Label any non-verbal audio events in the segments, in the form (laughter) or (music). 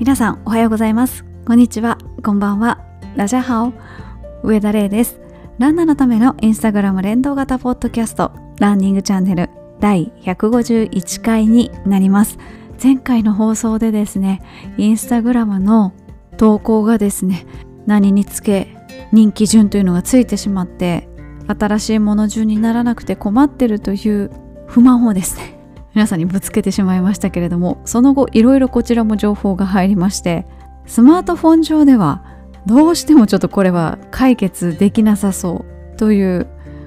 皆さんおはようございます。こんにちは。こんばんは。ラジャハオ。上田玲です。ランナーのためのインスタグラム連動型ポッドキャスト。ランニングチャンネル。第151回になります。前回の放送でですねインスタグラムの投稿がですね何につけ人気順というのがついてしまって新しいもの順にならなくて困ってるという不満をですね皆さんにぶつけてしまいましたけれどもその後いろいろこちらも情報が入りましてスマートフォン上ではどうしてもちょっとこれは解決できなさそうという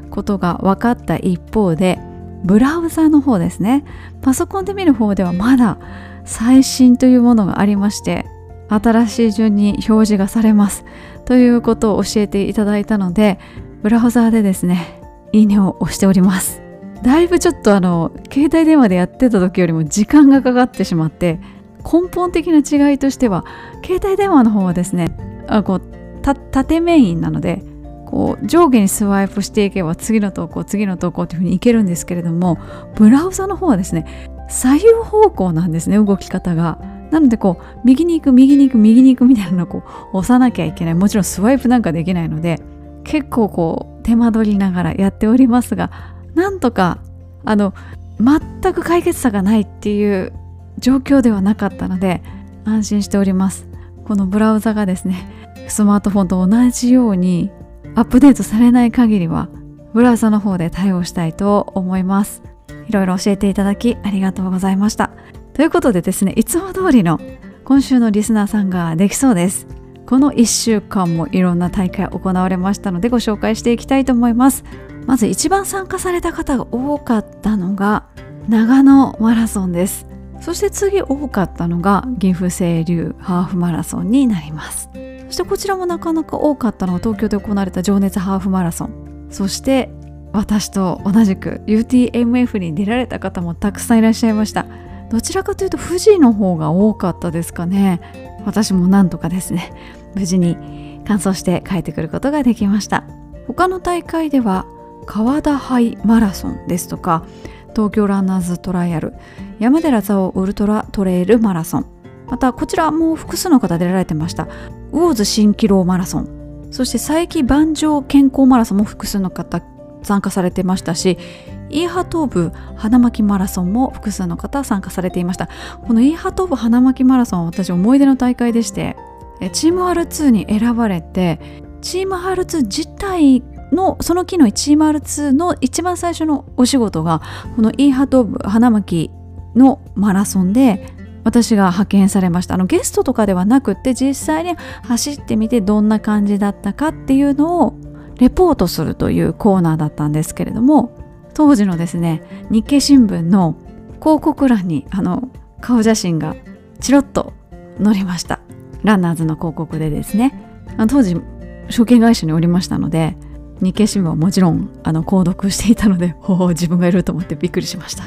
ことが分かった一方でブラウザの方ですね。パソコンで見る方ではまだ最新というものがありまして新しい順に表示がされますということを教えていただいたのでブラウザーでですねいいねを押しております。だいぶちょっとあの携帯電話でやってた時よりも時間がかかってしまって根本的な違いとしては携帯電話の方はですねあこう縦メインなのでこう上下にスワイプしていけば次の投稿次の投稿というふうにいけるんですけれどもブラウザの方はですね左右方向なんですね動き方が。なのでこう右に行く右に行く右に行くみたいなのをこう押さなきゃいけないもちろんスワイプなんかできないので結構こう手間取りながらやっておりますがなんとかあの全く解決さがないっていう状況ではなかったので安心しております。このブラウザがですねスマートフォンと同じようにアップデートされない限りはブラウザの方で対応したいと思います。いろいろ教えていただきありがとうございました。ということでですねいつも通りの今週のリスナーさんができそうです。この1週間もいろんな大会行われましたのでご紹介していきたいと思います。まず一番参加された方が多かったのが長野マラソンです。そして次多かったのが岐阜清流ハーフマラソンになります。そしてこちらもなかなか多かったのが東京で行われた情熱ハーフマラソン。そして私と同じく UTMF に出られた方もたくさんいらっしゃいました。どちらかというと富士の方が多かったですかね。私もなんとかですね。(laughs) 無事に完走して帰ってくることができました。他の大会では川田杯マラソンですとか東京ランナーズトライアル山寺蔵王ウルトラトレイルマラソンまたこちらも複数の方出られてました。ウォーズ蜃気楼マラソンそして佐伯万丈健康マラソンも複数の方参加されてましたしイーハトーブ花巻マラソンも複数の方参加されていました。このイーハトーブ花巻マラソンは私思い出の大会でしてチーム R2 に選ばれてチーム R2 自体のその機の102の一番最初のお仕事がこのイーハート部花巻のマラソンで私が派遣されました。あのゲストとかではなくって実際に走ってみてどんな感じだったかっていうのをレポートするというコーナーだったんですけれども当時のですね日経新聞の広告欄にあの顔写真がチロッと載りました。ランナーズの広告でですね。当時証券会社におりましたので日経新聞はもちろんあの購読していたのでおお自分がいると思ってびっくりしました。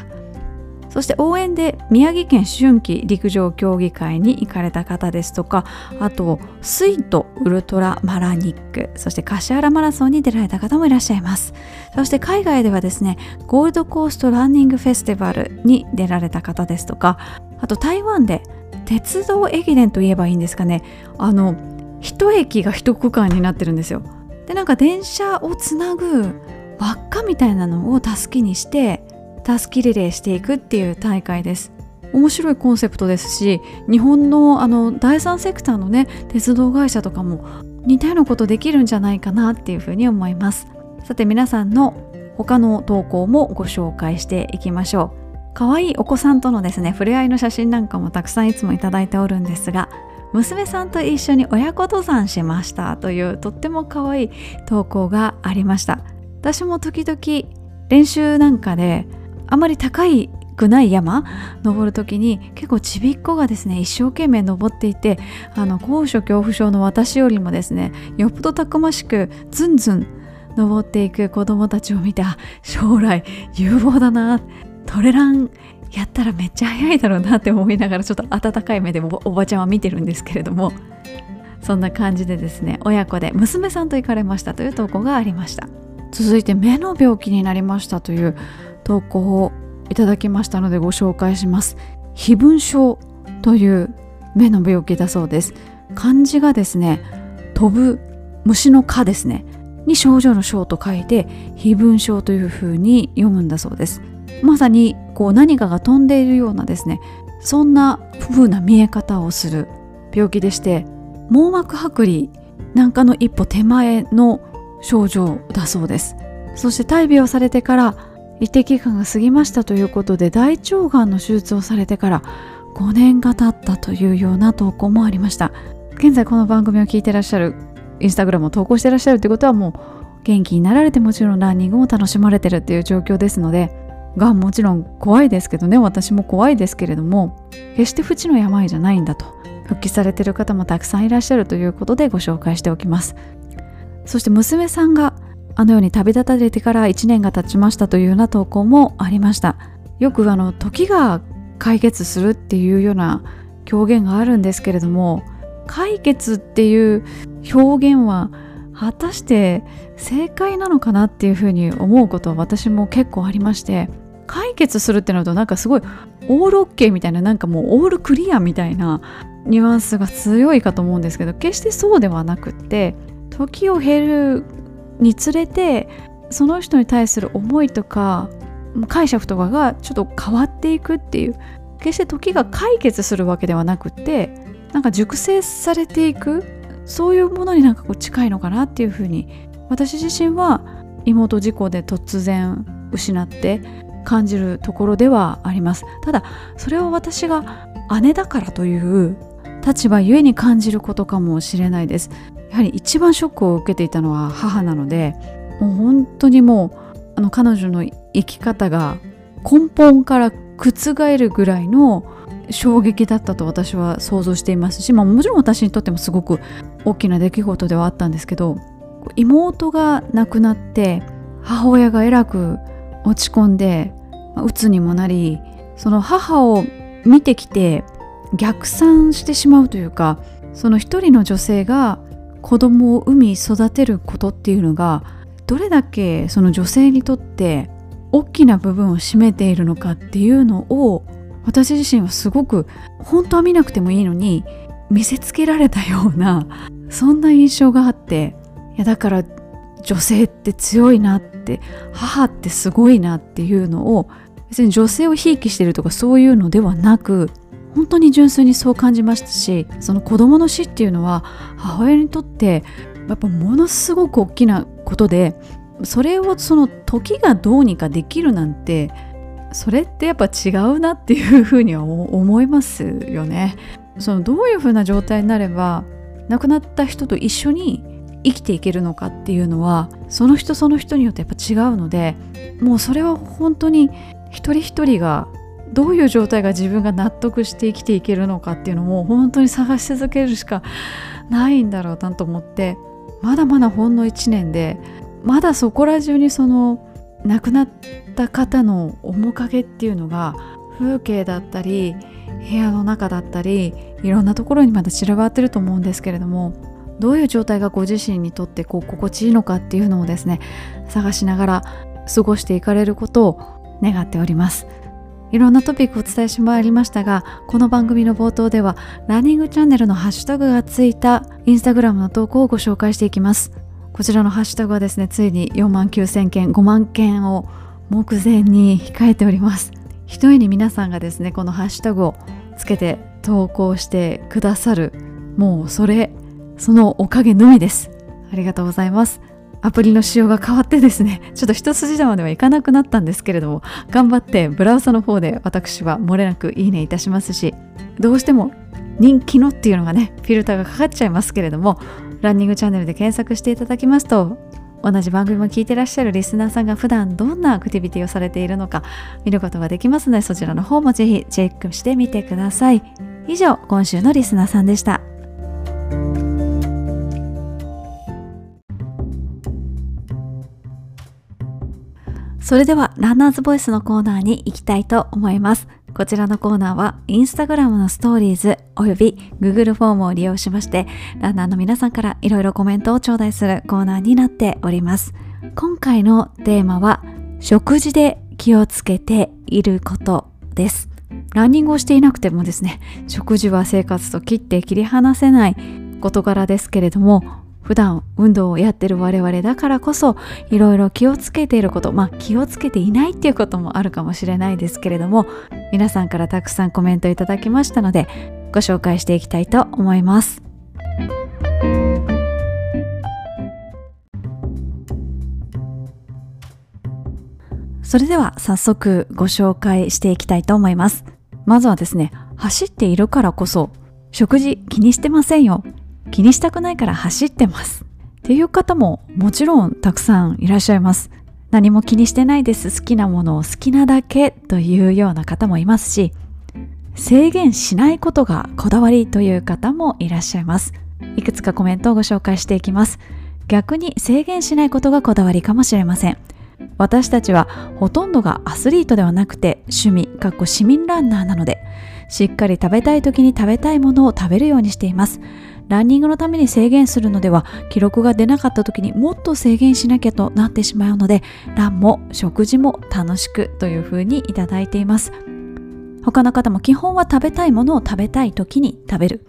そして応援で宮城県春季陸上競技会に行かれた方ですとかあとスイートウルトラマラニックそして橿原マラソンに出られた方もいらっしゃいます。そして海外ではですねゴールドコーストランニングフェスティバルに出られた方ですとかあと台湾で鉄道駅伝といえばいいんですかね。あの一駅が一区間になってるんですよ。でなんか電車をつなぐ輪っかみたいなのをたすきにしてたすきリレーしていくっていう大会です。面白いコンセプトですし日本のあの第三セクターのね鉄道会社とかも似たようなことできるんじゃないかなっていうふうに思います。さて皆さんの他の投稿もご紹介していきましょう。可愛いお子さんとのですね触れ合いの写真なんかもたくさんいつもいただいておるんですが娘さんと一緒に親子登山しましたというとっても可愛い投稿がありました。私も時々練習なんかであまり高いくない山登る時に結構ちびっこがですね一生懸命登っていてあの高所恐怖症の私よりもですねよっぽどたくましくずんずん登っていく子供たちを見て将来有望だなトレランやったらめっちゃ早いだろうなって思いながらちょっと温かい目でおばちゃんは見てるんですけれどもそんな感じでですね親子で娘さんと行かれましたという投稿がありました。続いて目の病気になりましたという投稿をいただきましたのでご紹介します。非分症という目の病気だそうです。漢字がですね飛ぶ虫の蚊ですね。に症状の症と書いて非分症というふうに読むんだそうです。まさにこう何かが飛んでいるようなですねそんな風な見え方をする病気でして網膜剥離なんかの一歩手前の症状だそうです。そして大病されてから一定期間が過ぎましたということで大腸がんの手術をされてから5年が経ったというような投稿もありました。現在この番組を聞いてらっしゃるインスタグラムを投稿してらっしゃるということはもう元気になられてもちろんランニングも楽しまれてるっていう状況ですのでがもちろん怖いですけどね私も怖いですけれども決して不治の病じゃないんだと復帰されてる方もたくさんいらっしゃるということでご紹介しておきます。そして娘さんがあのように旅立たれてから1年が経ちましたというような投稿もありました。よくあの時が解決するっていうような表現があるんですけれども解決っていう表現は果たして正解なのかなっていうふうに思うことは私も結構ありまして解決するってなるとなんかすごいオールオッケーみたいななんかもうオールクリアみたいなニュアンスが強いかと思うんですけど決してそうではなくって時を経るにつれてその人に対する思いとか解釈とかがちょっと変わっていくっていう決して時が解決するわけではなくってなんか熟成されていくそういうものになんかこう近いのかなっていうふうに私自身は妹事故で突然失って感じるところではあります。ただそれは私が姉だからという立場ゆえに感じることかもしれないです。やはり一番ショックを受けていたのは母なのでもう本当にもうあの彼女の生き方が根本から覆るぐらいの衝撃だったと私は想像していますし、まあ、もちろん私にとってもすごく大きな出来事ではあったんですけど妹が亡くなって母親がえらく落ち込んで鬱にもなりその母を見てきて逆算してしまうというかその一人の女性が子供を産み育てることっていうのがどれだけその女性にとって大きな部分を占めているのかっていうのを私自身はすごく本当は見なくてもいいのに見せつけられたようなそんな印象があっていやだから女性って強いなって母ってすごいなっていうのを別に女性をひいきしてるとかそういうのではなく本当に純粋にそう感じましたしその子供の死っていうのは母親にとってやっぱものすごく大きなことでそれをその時がどうにかできるなんてそれってやっぱ違うなっていうふうには思いますよね。そのどういうふうな状態になれば亡くなった人と一緒に生きていけるのかっていうのはその人その人によってやっぱ違うのでもうそれは本当に一人一人がどういう状態が自分が納得して生きていけるのかっていうのも本当に探し続けるしかないんだろうなと思ってまだまだほんの1年でまだそこら中にその亡くなった方の面影っていうのが風景だったり部屋の中だったりいろんなところにまだ散らばってると思うんですけれどもどういう状態がご自身にとってこう心地いいのかっていうのをですね探しながら過ごしていかれることを願っております。いろんなトピックをお伝えしまいりましたがこの番組の冒頭ではランニングチャンネルのハッシュタグがついたインスタグラムの投稿をご紹介していきます。こちらのハッシュタグはですねついに4万9000件5万件を目前に控えております。ひとえに皆さんがですねこのハッシュタグをつけて投稿してくださるもうそれそのおかげのみです。ありがとうございます。アプリの仕様が変わってですねちょっと一筋縄ではいかなくなったんですけれども頑張ってブラウザの方で私は漏れなくいいねいたしますしどうしても人気のっていうのがねフィルターがかかっちゃいますけれどもランニングチャンネルで検索していただきますと同じ番組も聞いてらっしゃるリスナーさんが普段どんなアクティビティをされているのか見ることができますのでそちらの方もぜひチェックしてみてください。以上今週のリスナーさんでした。それではランナーズボイスのコーナーに行きたいと思います。こちらのコーナーはインスタグラムのストーリーズおよび Google フォームを利用しましてランナーの皆さんからいろいろコメントを頂戴するコーナーになっております。今回のテーマは食事で気をつけていることです。ランニングをしていなくてもですね食事は生活と切って切り離せない事柄ですけれども普段運動をやってる我々だからこそいろいろ気をつけていることまあ気をつけていないっていうこともあるかもしれないですけれども皆さんからたくさんコメントいただきましたのでご紹介していきたいと思います。それでは早速ご紹介していきたいと思います。まずはですね走っているからこそ食事気にしてませんよ。気にしたくないから走ってます。っていう方ももちろんたくさんいらっしゃいます。何も気にしてないです。好きなものを好きなだけというような方もいますし制限しないことがこだわりという方もいらっしゃいます。いくつかコメントをご紹介していきます。逆に制限しないことがこだわりかもしれません。私たちはほとんどがアスリートではなくて趣味かっこ市民ランナーなのでしっかり食べたい時に食べたいものを食べるようにしています。ランニングのために制限するのでは記録が出なかった時にもっと制限しなきゃとなってしまうのでランも食事も楽しくというふうにいただいています。他の方も基本は食べたいものを食べたい時に食べる。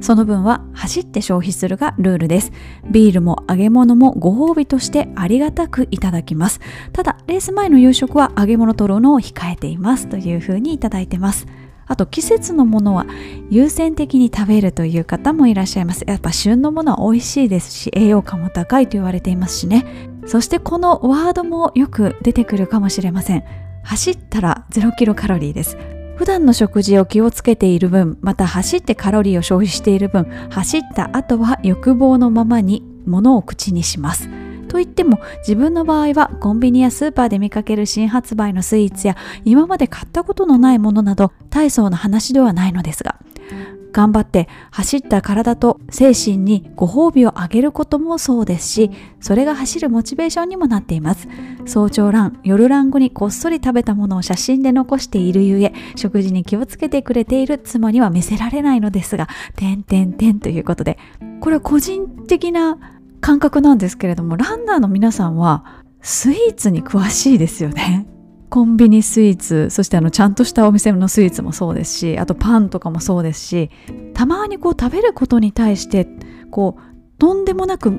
その分は走って消費するがルールです。ビールも揚げ物もご褒美としてありがたくいただきます。ただレース前の夕食は揚げ物取るのを控えていますというふうにいただいてます。あと季節のものは優先的に食べるという方もいらっしゃいます。やっぱ旬のものは美味しいですし栄養価も高いと言われていますしね。そしてこのワードもよく出てくるかもしれません。走ったら0キロカロリーです。普段の食事を気をつけている分また走ってカロリーを消費している分走った後は欲望のままに物を口にします。といっても自分の場合はコンビニやスーパーで見かける新発売のスイーツや今まで買ったことのないものなど大層な話ではないのですが頑張って走った体と精神にご褒美をあげることもそうですしそれが走るモチベーションにもなっています。早朝ラン夜ラン後にこっそり食べたものを写真で残しているゆえ食事に気をつけてくれている妻には見せられないのですが点点点ということでこれは個人的な感覚なんですけれどもランナーの皆さんはスイーツに詳しいですよね。(laughs) コンビニスイーツそしてあのちゃんとしたお店のスイーツもそうですしあとパンとかもそうですしたまにこう食べることに対してこうとんでもなく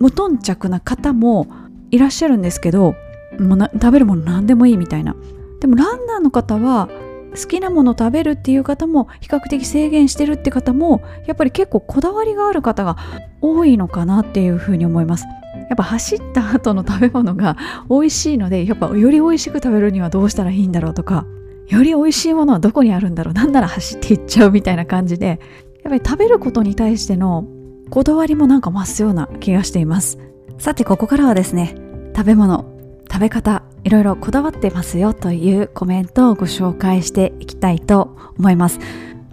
無頓着な方もいらっしゃるんですけどもう食べるもの何でもいいみたいな。でもランナーの方は好きなもの食べるっていう方も比較的制限してるって方もやっぱり結構こだわりがある方が多いのかなっていうふうに思います。やっぱ走った後の食べ物が (laughs) 美味しいのでやっぱより美味しく食べるにはどうしたらいいんだろうとかより美味しいものはどこにあるんだろうなんなら走っていっちゃうみたいな感じでやっぱり食べることに対してのこだわりもなんか増すような気がしています。さてここからはですね食べ物食べ方いろいろこだわってますよというコメントをご紹介していきたいと思います。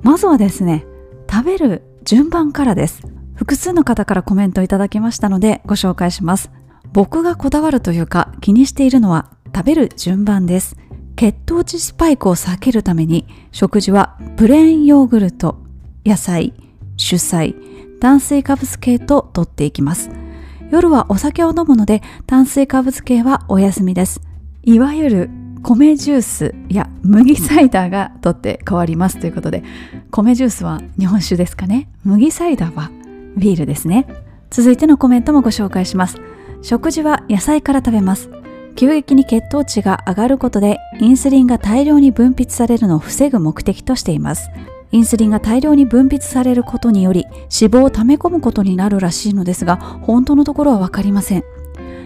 まずはですね食べる順番からです。複数の方からコメントいただきましたのでご紹介します。僕がこだわるというか気にしているのは食べる順番です。血糖値スパイクを避けるために食事はプレーンヨーグルト野菜主菜炭水化物系と取っていきます。夜はお酒を飲むので炭水化物系はお休みです。いわゆる米ジュースや麦サイダーが取って変わりますということで米ジュースは日本酒ですかね。麦サイダーはビールですね。続いてのコメントもご紹介します。食事は野菜から食べます。急激に血糖値が上がることでインスリンが大量に分泌されるのを防ぐ目的としています。インスリンが大量に分泌されることにより脂肪を溜め込むことになるらしいのですが本当のところは分かりません。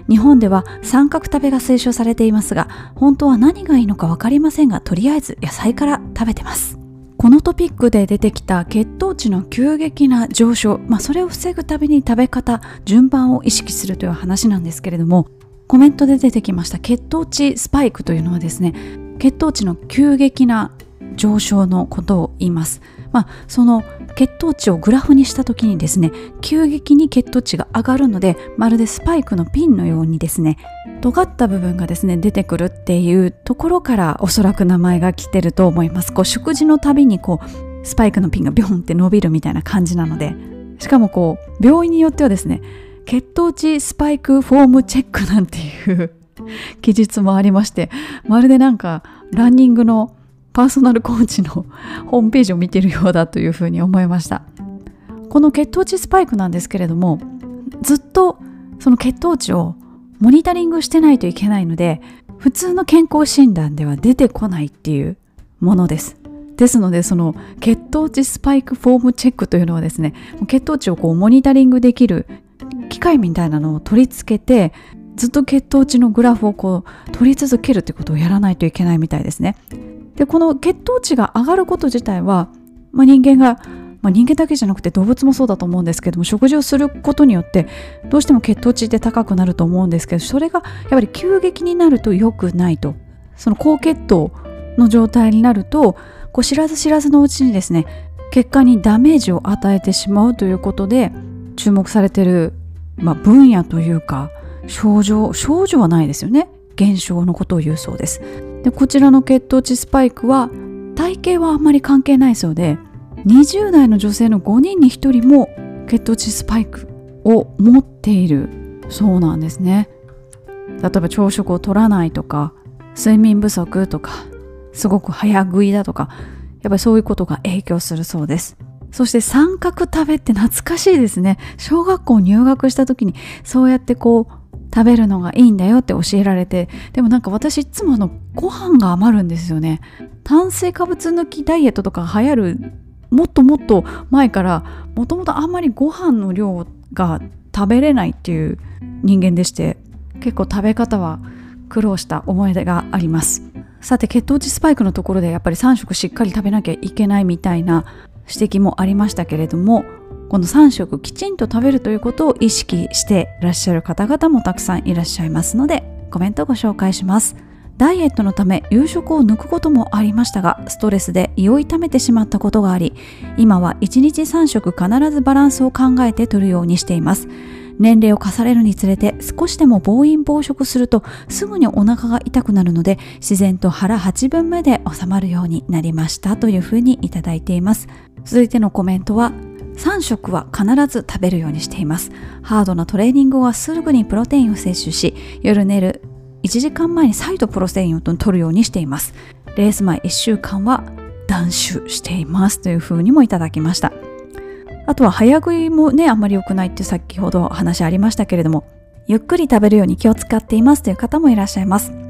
日本では三角食べが推奨されていますが本当は何がいいのか分かりませんがとりあえず野菜から食べてますこのトピックで出てきた血糖値の急激な上昇、まあ、それを防ぐために食べ方順番を意識するという話なんですけれどもコメントで出てきました血糖値スパイクというのはですね血糖値の急激な上昇のことを言います。まあ、その血糖値をグラフにした時にですね急激に血糖値が上がるのでまるでスパイクのピンのようにですね尖った部分がですね出てくるっていうところからおそらく名前が来てると思います。こう食事のたびにこうスパイクのピンがビョンって伸びるみたいな感じなのでしかもこう病院によってはですね血糖値スパイクフォームチェックなんていう (laughs) 記述もありましてまるでなんかランニングのパーソナルコーチのホームページを見てるようだというふうに思いましたこの血糖値スパイクなんですけれどもずっとその血糖値をモニタリングしてないといけないので普通の健康診断では出てこないっていうものですですのでその血糖値スパイクフォームチェックというのはですね血糖値をこうモニタリングできる機械みたいなのを取り付けてずっと血糖値のグラフをこう取り続けるってことをやらないといけないみたいですね。でこの血糖値が上がること自体は、まあ、人間が、まあ、人間だけじゃなくて動物もそうだと思うんですけども食事をすることによってどうしても血糖値って高くなると思うんですけどそれがやっぱり急激になると良くないと。その高血糖の状態になるとこう知らず知らずのうちにですね結果にダメージを与えてしまうということで注目されている、まあ、分野というか症状症状はないですよね。現象のことを言うそうです。でこちらの血糖値スパイクは体型はあんまり関係ないそうで20代の女性の5人に1人も血糖値スパイクを持っている。そうなんですね。例えば朝食を取らないとか睡眠不足とかすごく早食いだとかやっぱりそういうことが影響するそうです。そして三角食べって懐かしいですね。小学校入学した時にそうやってこう食べるのがいいんだよって教えられてでもなんか私いつものご飯が余るんですよね。炭水化物抜きダイエットとか流行るもっともっと前からもともとあんまりご飯の量が食べれないっていう人間でして結構食べ方は苦労した思い出があります。さて血糖値スパイクのところでやっぱり3食しっかり食べなきゃいけないみたいな指摘もありましたけれどもこの3食きちんと食べるということを意識していらっしゃる方々もたくさんいらっしゃいますのでコメントをご紹介します。ダイエットのため夕食を抜くこともありましたがストレスで胃を痛めてしまったことがあり今は1日3食必ずバランスを考えて摂るようにしています。年齢を重ねるにつれて少しでも暴飲暴食するとすぐにお腹が痛くなるので自然と腹8分目で収まるようになりましたというふうにいただいています。続いてのコメントは3食は必ず食べるようにしています。ハードなトレーニングはすぐにプロテインを摂取し夜寝る1時間前に再度プロテインを取るようにしています。レース前1週間は断酒しています。というふうにもいただきました。あとは早食いもねあんまり良くないって先ほど話ありましたけれどもゆっくり食べるように気を使っていますという方もいらっしゃいます。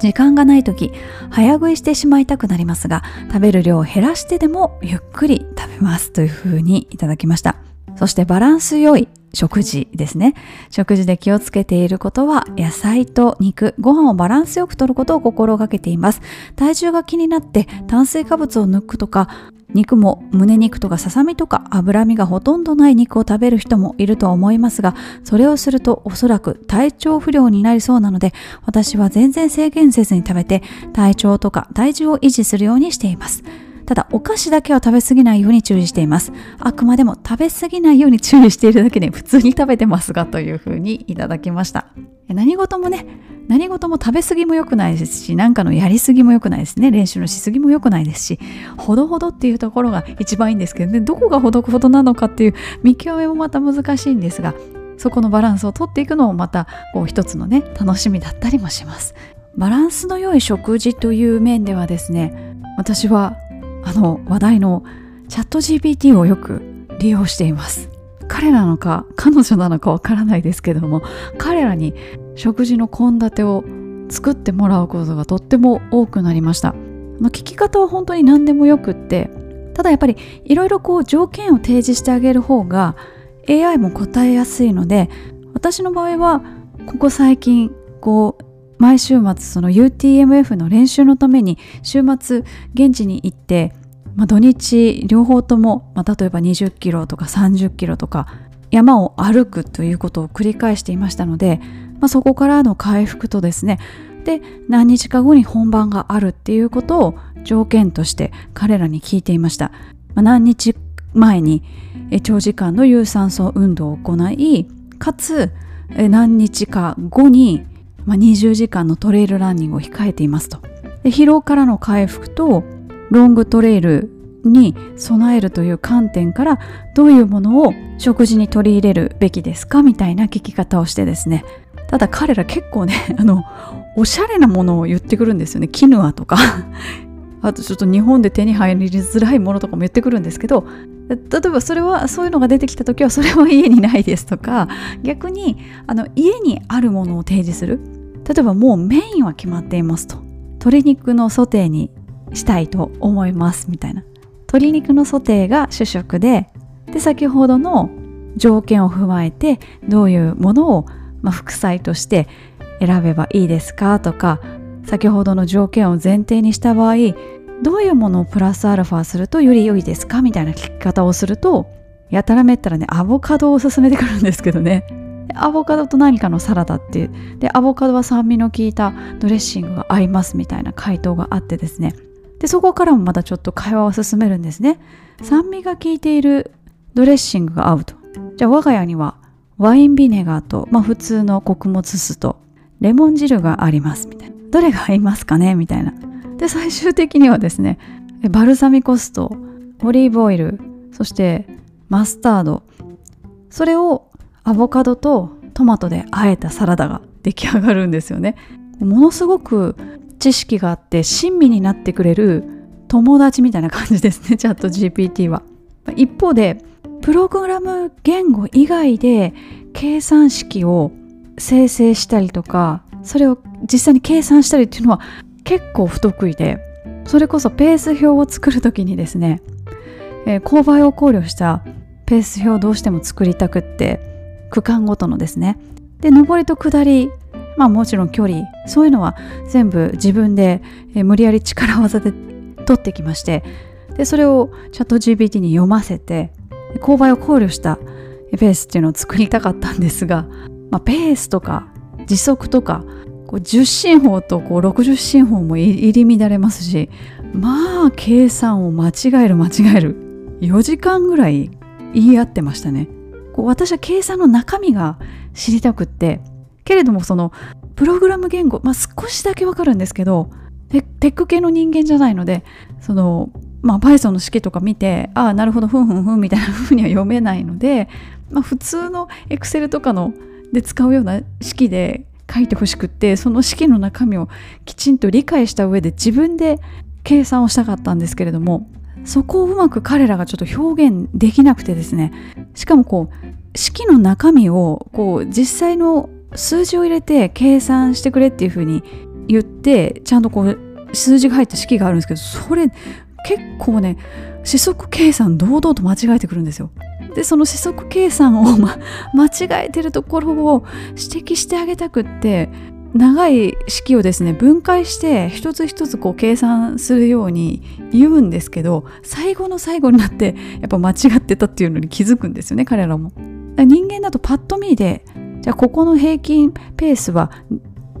時間がない時早食いしてしまいたくなりますが食べる量を減らしてでもゆっくり食べますというふうにいただきました。そしてバランス良い食事ですね。食事で気をつけていることは野菜と肉ご飯をバランスよくとることを心がけています。体重が気になって炭水化物を抜くとか肉も胸肉とかささみとか脂身がほとんどない肉を食べる人もいると思いますがそれをするとおそらく体調不良になりそうなので私は全然制限せずに食べて体調とか体重を維持するようにしています。ただお菓子だけは食べ過ぎないように注意しています。あくまでも食べ過ぎないように注意しているだけで普通に食べてますがというふうにいただきました。何事もね何事も食べ過ぎも良くないですし何かのやり過ぎも良くないですね。練習のしすぎも良くないですしほどほどっていうところが一番いいんですけどね。どこがほどほどなのかっていう見極めもまた難しいんですがそこのバランスをとっていくのもまたこう一つのね楽しみだったりもします。バランスの良い食事という面ではですね私はあの話題のチャット GPT をよく利用しています。彼なのか彼女なのかわからないですけども彼らに食事の献立を作ってもらうことがとっても多くなりました。聞き方は本当に何でもよくってただやっぱりいろいろこう条件を提示してあげる方が AI も答えやすいので私の場合はここ最近こう毎週末その UTMF の練習のために週末現地に行って、まあ、土日両方とも、まあ、例えば20キロとか30キロとか山を歩くということを繰り返していましたので、まあ、そこからの回復とですねで何日か後に本番があるっていうことを条件として彼らに聞いていました、まあ、何日前に長時間の有酸素運動を行いかつ何日か後にまあ、20時間のトレイルランニングを控えていますと。疲労からの回復とロングトレイルに備えるという観点からどういうものを食事に取り入れるべきですかみたいな聞き方をしてですね。ただ彼ら結構ね (laughs) あのおしゃれなものを言ってくるんですよね。キヌアとか。あとちょっと日本で手に入りづらいものとかも言ってくるんですけど例えばそれはそういうのが出てきた時はそれは家にないですとか逆にあの家にあるものを提示する。例えばもうメインは決まっていますと。鶏肉のソテーにしたいと思いますみたいな。鶏肉のソテーが主食でで先ほどの条件を踏まえてどういうものを、まあ、副菜として選べばいいですかとか先ほどの条件を前提にした場合どういうものをプラスアルファするとより良いですかみたいな聞き方をするとやたらめったらねアボカドを勧めてくるんですけどね。アボカドと何かのサラダっていう。でアボカドは酸味の効いたドレッシングが合いますみたいな回答があってですね。でそこからもまたちょっと会話を進めるんですね。酸味が効いているドレッシングが合うと。じゃあ我が家にはワインビネガーと、まあ、普通の穀物酢とレモン汁がありますみたいな。どれが合いますかね？みたいな。で最終的にはですねバルサミコ酢とオリーブオイルそしてマスタード。それをアボカドとトマトで和えたサラダが出来上がるんですよね。ものすごく知識があって親身になってくれる友達みたいな感じですねチャット GPT は。一方でプログラム言語以外で計算式を生成したりとかそれを実際に計算したりっていうのは結構不得意でそれこそペース表を作る時にですね、えー、勾配を考慮したペース表をどうしても作りたくって区間ごとのですね。で上りと下りまあもちろん距離そういうのは全部自分で、えー、無理やり力技で取ってきましてでそれをチャット GPT に読ませて勾配を考慮したペースっていうのを作りたかったんですが、まあ、ペースとか時速とかこう10進法とこう60進法も入り乱れますしまあ計算を間違える間違える4時間ぐらい言い合ってましたね。こう私は計算の中身が知りたくってけれどもそのプログラム言語、まあ、少しだけわかるんですけどテック系の人間じゃないのでそのまあ Python の式とか見てああなるほどふんふんふんみたいな風には読めないので、まあ、普通の Excel とかので使うような式で書いてほしくってその式の中身をきちんと理解した上で自分で計算をしたかったんですけれどもそこをうまく彼らがちょっと表現できなくてですねしかもこう式の中身をこう実際の数字を入れて計算してくれっていうふうに言ってちゃんとこう数字が入った式があるんですけどそれ結構ね四則計算堂々と間違えてくるんですよ。でその四則計算を、ま、(laughs) 間違えてるところを指摘してあげたくって長い式をですね分解して一つ一つこう計算するように言うんですけど最後の最後になってやっぱ間違ってたっていうのに気づくんですよね彼らも。人間だとパッと見でじゃあここの平均ペースは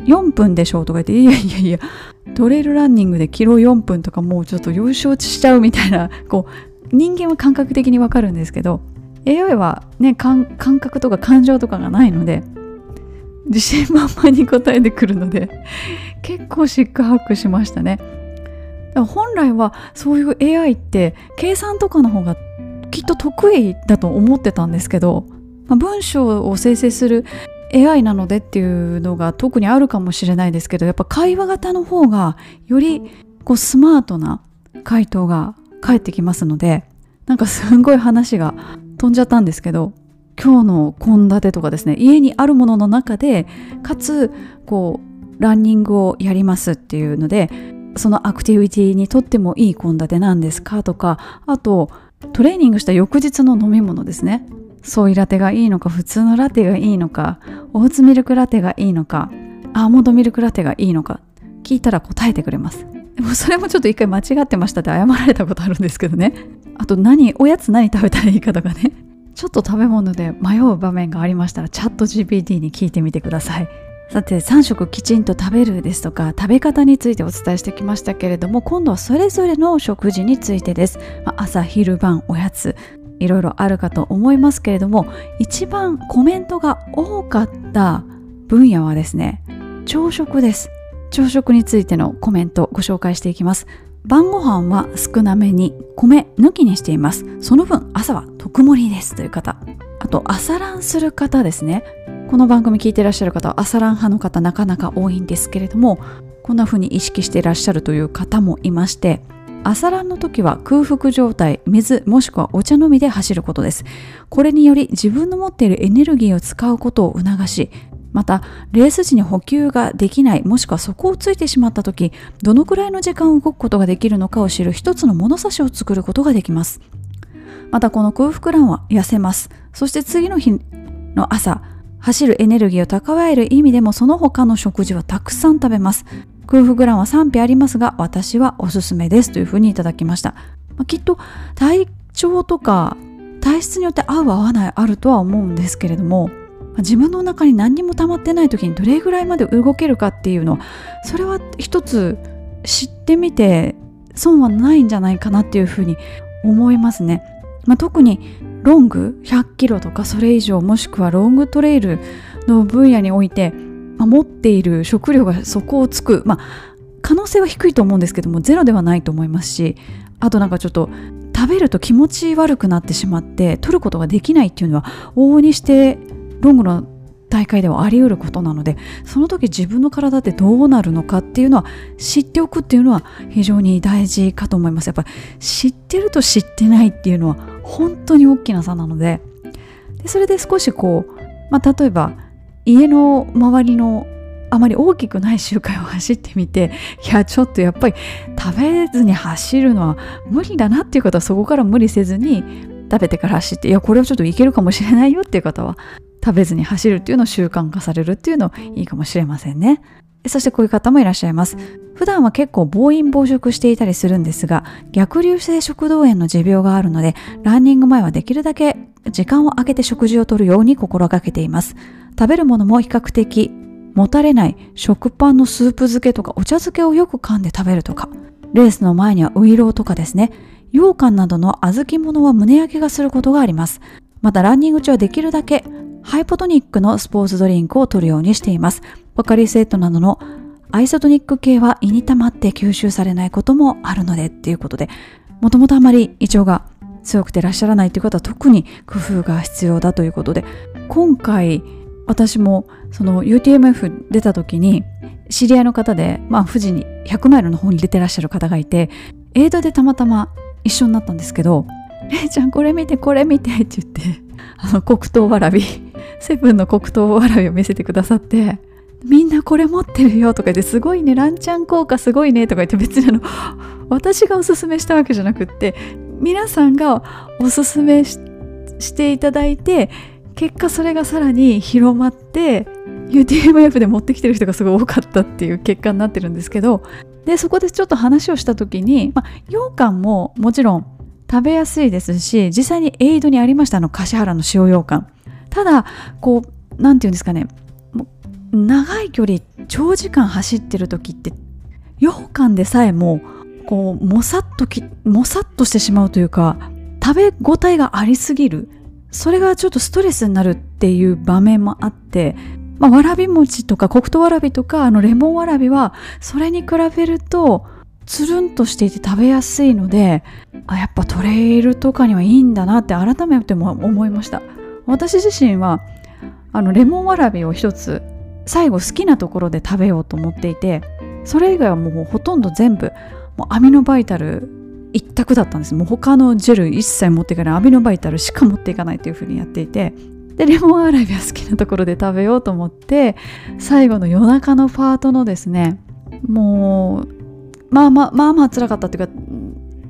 4分でしょうとか言っていやいやいやトレイルランニングでキロ4分とかもうちょっと幼少しちゃうみたいなこう人間は感覚的にわかるんですけど AI はね感覚とか感情とかがないので自信満々に答えてくるので (laughs) 結構シックハックしましたね。本来はそういう AI って計算とかの方がきっと得意だと思ってたんですけど、まあ、文章を生成する AI なのでっていうのが特にあるかもしれないですけどやっぱ会話型の方がよりこうスマートな回答が返ってきますのでなんかすんごい話が飛んじゃったんですけど今日の献立とかですね家にあるものの中でかつこうランニングをやりますっていうのでそのアクティビティにとってもいい献立なんですかとかあとトレーニングした翌日の飲み物ですね。ソイラテがいいのか普通のラテがいいのかオーツミルクラテがいいのかアーモンドミルクラテがいいのか聞いたら答えてくれます。でもそれもちょっと一回間違ってましたって謝られたことあるんですけどね。あと何おやつ何食べたらいいかとかね。ちょっと食べ物で迷う場面がありましたらチャット GPT に聞いてみてください。さて3食きちんと食べるですとか食べ方についてお伝えしてきましたけれども今度はそれぞれの食事についてです、まあ、朝昼晩おやつ。いろいろあるかと思いますけれども一番コメントが多かった分野はですね朝食です。朝食についてのコメントご紹介していきます。晩ご飯は少なめに米抜きにしています。その分朝は特盛りですという方。あと朝ランする方ですね。この番組聞いてらっしゃる方は朝ラン派の方なかなか多いんですけれどもこんな風に意識してらっしゃるという方もいまして朝ランの時は空腹状態水もしくはお茶飲みで走ることです。これにより自分の持っているエネルギーを使うことを促しまたレース時に補給ができないもしくは底をついてしまった時どのくらいの時間を動くことができるのかを知る一つの物差しを作ることができます。またこの空腹ランは痩せます。そして次の日の朝走るエネルギーを蓄える意味でもその他の食事はたくさん食べます。空腹ランは賛否ありますが私はおすすめですというふうにいただきました、まあ、きっと体調とか体質によって合う合わないあるとは思うんですけれども自分の中に何にも溜まってない時にどれぐらいまで動けるかっていうのそれは一つ知ってみて損はないんじゃないかなっていうふうに思いますね、まあ、特にロング100キロとかそれ以上もしくはロングトレイルの分野において、まあ、持っている食料が底をつく、まあ、可能性は低いと思うんですけどもゼロではないと思いますしあとなんかちょっと食べると気持ち悪くなってしまって取ることができないっていうのは往々にしてロングの大会ではあり得ることなのでその時自分の体ってどうなるのかっていうのは知っておくっていうのは非常に大事かと思います。やっぱり知ってると知ってないっていうのは本当に大きな差なので。でそれで少しこう、まあ、例えば家の周りのあまり大きくない周回を走ってみて (laughs) いやちょっとやっぱり食べずに走るのは無理だなっていう方はそこから無理せずに食べてから走っていやこれはちょっといけるかもしれないよっていう方は食べずに走るっていうのを習慣化されるっていうのいいかもしれませんね。そしてこういう方もいらっしゃいます。普段は結構暴飲暴食していたりするんですが、逆流性食道炎の持病があるので、ランニング前はできるだけ時間を空けて食事をとるように心がけています。食べるものも比較的もたれない食パンのスープ漬けとかお茶漬けをよく噛んで食べるとか、レースの前にはウイローとかですね、羊羹などの小豆物は胸焼けがすることがあります。またランニング中はできるだけハイポトニックのスポーツドリンクを取るようにしています。ポカリスエットなどのアイソトニック系は胃に溜まって吸収されないこともあるのでっていうことで、もともとあまり胃腸が強くてらっしゃらないという方は特に工夫が必要だということで、今回私もその UTMF 出た時に知り合いの方で、まあ富士に100マイルの方に出てらっしゃる方がいて、エイドでたまたま一緒になったんですけど、れいちゃんこれ見てこれ見てって言って、あの黒糖わらび (laughs) セブンの黒糖わらびを見せてくださってみんなこれ持ってるよとか言ってすごいねランチャン効果すごいねとか言って別にあの (laughs) 私がおすすめしたわけじゃなくって皆さんがおすすめしていただいて結果それがさらに広まって UTMF で持ってきてる人がすごい多かったっていう結果になってるんですけどでそこでちょっと話をした時に、まあ、羊羹ももちろん食べやすいですし実際にエイドにありましたあの橿原の塩羊羹ただこう何て言うんですかね。長い距離長時間走ってる時って羊羹でさえもこうもさっときもさっとしてしまうというか食べ応えがありすぎる。それがちょっとストレスになるっていう場面もあってまあ、わらび餅とか黒糖わらびとかあのレモンわらびはそれに比べるとつるんとしていて食べやすいのであやっぱトレイルとかにはいいんだなって改めても思いました。私自身はあのレモンわらびを一つ最後好きなところで食べようと思っていてそれ以外はもうほとんど全部もうアミノバイタル一択だったんです。もう他のジェル一切持っていかない。アミノバイタルしか持っていかないというふうにやっていてでレモンわらびは好きなところで食べようと思って最後の夜中のパートのですねもうまあまあまあまあ辛かったっていうか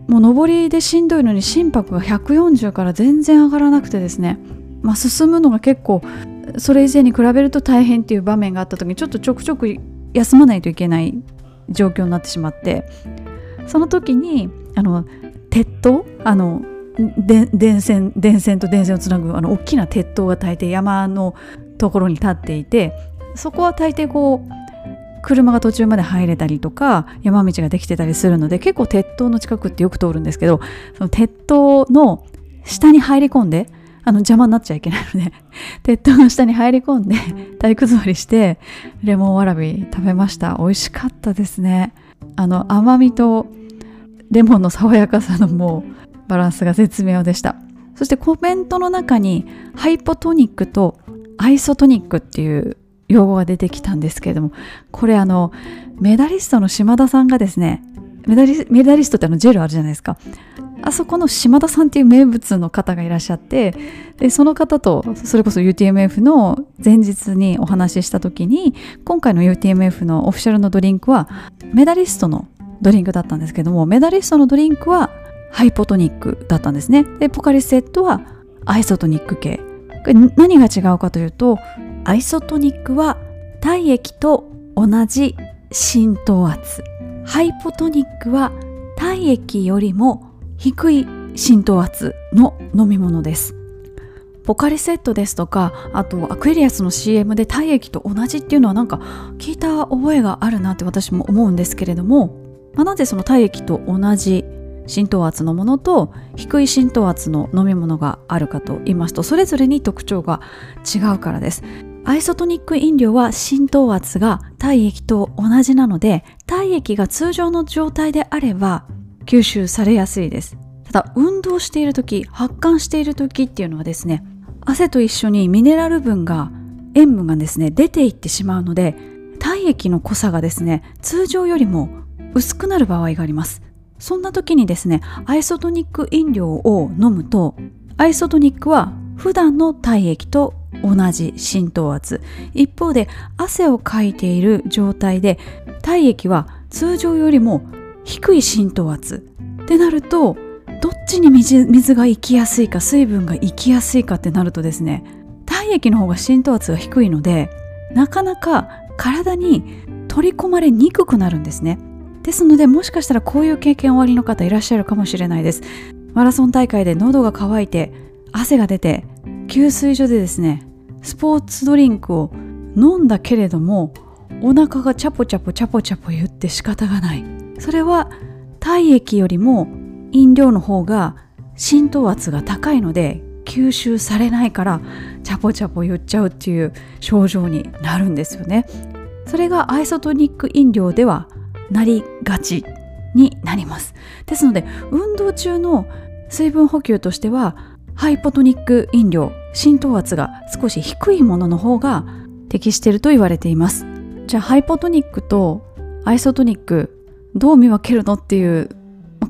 もう上りでしんどいのに心拍が140から全然上がらなくてですね、まあ、進むのが結構それ以前に比べると大変っていう場面があった時にちょっとちょくちょく休まないといけない状況になってしまってその時にあの鉄塔あの電線電線と電線をつなぐあの大きな鉄塔が大抵山のところに立っていてそこは大抵こう車が途中まで入れたりとか山道ができてたりするので結構鉄塔の近くってよく通るんですけどその鉄塔の下に入り込んであの邪魔になっちゃいけないので (laughs) 鉄塔の下に入り込んで体育座りしてレモンわらび食べました。美味しかったですね。あの甘みとレモンの爽やかさのもうバランスが絶妙でした。そしてコメントの中にハイポトニックとアイソトニックっていう用語が出てきたんですけれどもこれあのメダリストの島田さんがですねメダリメダリストってあのジェルあるじゃないですか。あそこの島田さんっていう名物の方がいらっしゃってでその方とそれこそ UTMF の前日にお話しした時に今回の UTMF のオフィシャルのドリンクはメダリストのドリンクだったんですけどもメダリストのドリンクはハイポトニックだったんですね。でポカリスエットはアイソトニック系。何が違うかというとアイソトニックは体液と同じ浸透圧。ハイポトニックは体液よりも低い浸透圧の飲み物です。ポカリセットですとかあとアクエリアスの CM で体液と同じっていうのはなんか聞いた覚えがあるなって私も思うんですけれども、まあ、なぜその体液と同じ浸透圧のものと低い浸透圧の飲み物があるかと言いますとそれぞれに特徴が違うからです。アイソトニック飲料は浸透圧が体液と同じなので体液が通常の状態であれば吸収されやすいです。ただ運動している時発汗している時っていうのはですね汗と一緒にミネラル分が塩分がですね出ていってしまうので体液の濃さがですね通常よりも薄くなる場合があります。そんな時にですねアイソトニック飲料を飲むとアイソトニックは普段の体液と同じ浸透圧。一方で汗をかいている状態で体液は通常よりも低い浸透圧。ってなるとどっちに水が行きやすいか水分が行きやすいかってなるとですね体液の方が浸透圧が低いのでなかなか体に取り込まれにくくなるんですね。ですのでもしかしたらこういう経験おありの方いらっしゃるかもしれないです。マラソン大会で喉が渇いて汗が出て給水所でですねスポーツドリンクを飲んだけれどもお腹がチャポチャポチャポチャポ言って仕方がない。それは体液よりも飲料の方が浸透圧が高いので吸収されないからチャポチャポ言っちゃうっていう症状になるんですよね。それがアイソトニック飲料ではなりがちになります。ですので運動中の水分補給としてはハイポトニック飲料浸透圧が少し低いものの方が適していると言われています。じゃあハイポトニックとアイソトニックどう見分けるのっていう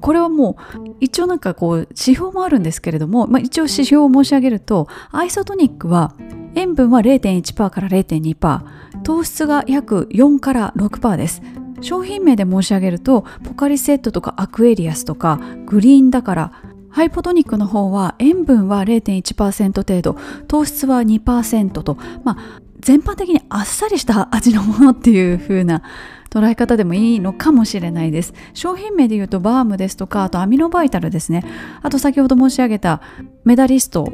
これはもう一応なんかこう指標もあるんですけれども、まあ、一応指標を申し上げるとアイソトニックは塩分は0.1%から0.2%糖質が約4から6%です。商品名で申し上げるとポカリセットとかアクエリアスとかグリーンだからハイポトニックの方は塩分は0.1%程度糖質は2%とまあ全般的にあっさりした味のものっていう風な捉え方でもいいのかもしれないです。商品名で言うとバームですとかあとアミノバイタルですね。あと先ほど申し上げたメダリスト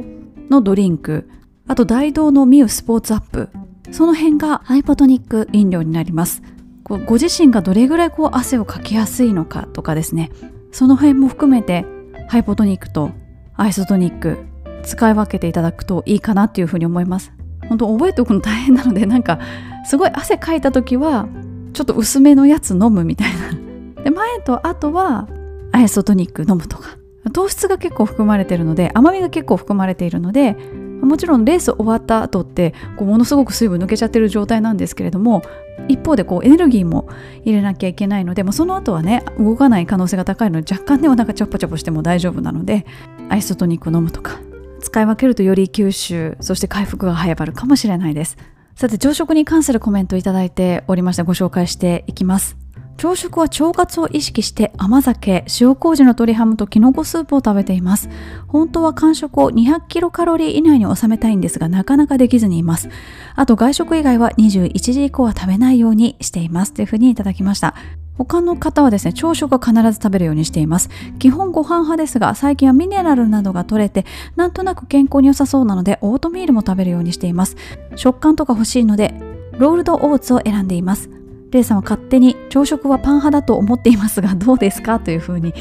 のドリンクあと大道のミュースポーツアップ。その辺がハイポトニック飲料になります。ご自身がどれぐらいこう汗をかきやすいのかとかですね。その辺も含めてハイポトニックとアイソトニック使い分けていただくといいかなっていうふうに思います。本当覚えておくの大変なのでなんかすごい汗かいた時はちょっと薄めのやつ飲むみたいな。で前と後はアイソトニック飲むとか。糖質が結構含まれてるので甘みが結構含まれているのでもちろんレース終わった後ってこうものすごく水分抜けちゃってる状態なんですけれども一方でこうエネルギーも入れなきゃいけないので、まあ、その後はね動かない可能性が高いので若干ではなんかチャポチャポしても大丈夫なのでアイソトニック飲むとか使い分けるとより吸収そして回復が早まるかもしれないです。さて朝食に関するコメントいただいておりましてご紹介していきます。朝食は腸活を意識して甘酒、塩麹の鶏ハムとキノコスープを食べています。本当は間食を200キロカロリー以内に収めたいんですがなかなかできずにいます。あと外食以外は21時以降は食べないようにしていますというふうにいただきました。他の方はですね、朝食は必ず食べるようにしています。基本ご飯派ですが、最近はミネラルなどが取れて、なんとなく健康に良さそうなので、オートミールも食べるようにしています。食感とか欲しいので、ロールドオーツを選んでいます。レイさんは勝手に朝食はパン派だと思っていますがどうですかというふうに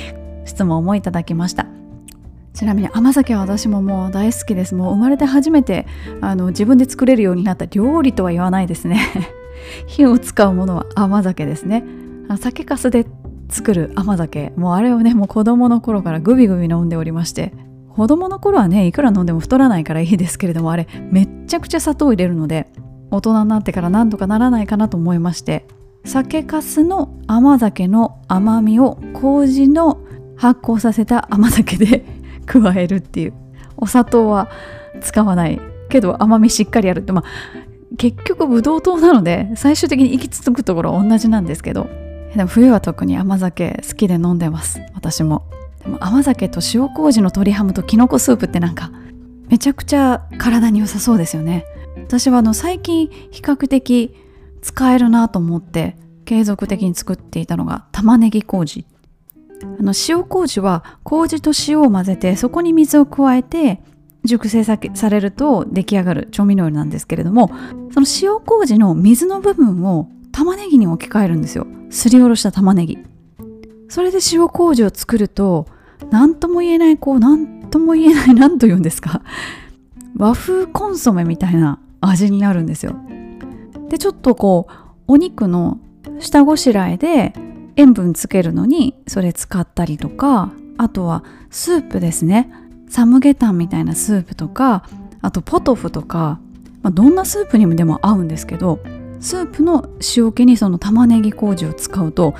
質問もいただきました。ちなみに甘酒は私ももう大好きです。もう生まれて初めてあの自分で作れるようになった料理とは言わないですね。(laughs) 火を使うものは甘酒ですね。酒粕で作る甘酒。もうあれをねもう子供の頃からグビグビ飲んでおりまして子供の頃はねいくら飲んでも太らないからいいですけれどもあれめっちゃくちゃ砂糖入れるので大人になってから何とかならないかなと思いまして酒粕の甘酒の甘みを麹の発酵させた甘酒で (laughs) 加えるっていう。お砂糖は使わないけど甘みしっかりあるって。まあ結局ブドウ糖なので最終的に行き着くところは同じなんですけど。でも冬は特に甘酒好きで飲んでます。私も。でも甘酒と塩麹の鶏ハムときのこスープってなんかめちゃくちゃ体に良さそうですよね。私はあの最近比較的使えるなと思って継続的に作っていたのが玉ねぎ麹。あの塩麹は麹と塩を混ぜてそこに水を加えて熟成されると出来上がる調味料なんですけれどもその塩麹の水の部分を玉ねぎに置き換えるんですよ。すりおろした玉ねぎ。それで塩麹を作ると何とも言えないこう何とも言えない何と言うんですか？和風コンソメみたいな味になるんですよ。でちょっとこうお肉の下ごしらえで塩分つけるのにそれ使ったりとかあとはスープですね。サムゲタンみたいなスープとかあとポトフとか、まあ、どんなスープにもでも合うんですけどスープの塩気にその玉ねぎ麹を使うと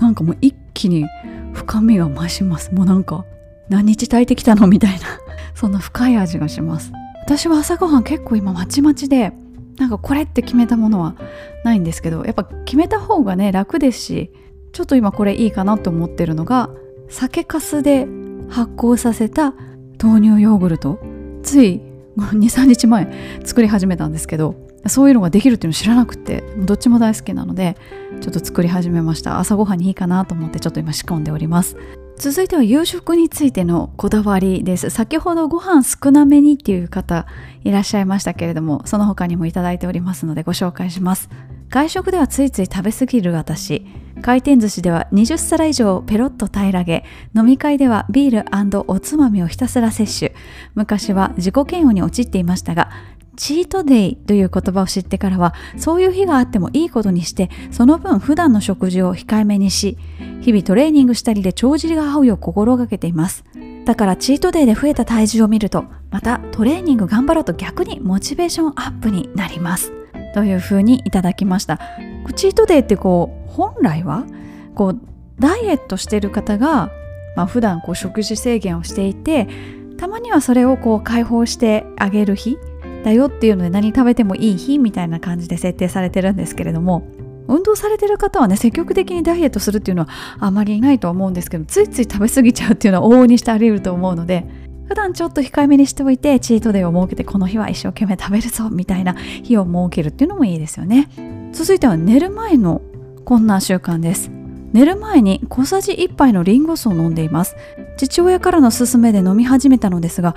なんかもう一気に深みが増します。もうなんか何日炊いてきたのみたいな。そんな深い味がします。私は朝ごはん結構今まちまちでなんかこれって決めたものはないんですけどやっぱ決めた方がね楽ですしちょっと今これいいかなと思ってるのが酒粕で発酵させた豆乳ヨーグルト。つい23日前作り始めたんですけどそういうのができるっていうの知らなくてどっちも大好きなのでちょっと作り始めました。朝ごはんにいいかなと思ってちょっと今仕込んでおります。続いては夕食についてのこだわりです。先ほどご飯少なめにっていう方いらっしゃいましたけれどもその他にもいただいておりますのでご紹介します。外食ではついつい食べ過ぎる私。回転寿司では20皿以上ペロッと平らげ飲み会ではビールおつまみをひたすら摂取。昔は自己嫌悪に陥っていましたがチートデイという言葉を知ってからはそういう日があってもいいことにしてその分普段の食事を控えめにし日々トレーニングしたりで帳尻が合うよう心がけています。だからチートデイで増えた体重を見るとまたトレーニング頑張ろうと逆にモチベーションアップになります。というふうにいただきました。チートデイってこう本来はこうダイエットしてる方が、まあ、普段こう食事制限をしていてたまにはそれをこう解放してあげる日だよっていうので何食べてもいい日みたいな感じで設定されてるんですけれども運動されてる方はね積極的にダイエットするっていうのはあまりないと思うんですけどついつい食べ過ぎちゃうっていうのは往々にしてあり得ると思うので普段ちょっと控えめにしておいてチートデーを設けてこの日は一生懸命食べるぞみたいな日を設けるっていうのもいいですよね。続いては寝る前のこんな習慣です。寝る前に小さじ1杯のリンゴ酢を飲んでいます。父親からの勧めで飲み始めたのですが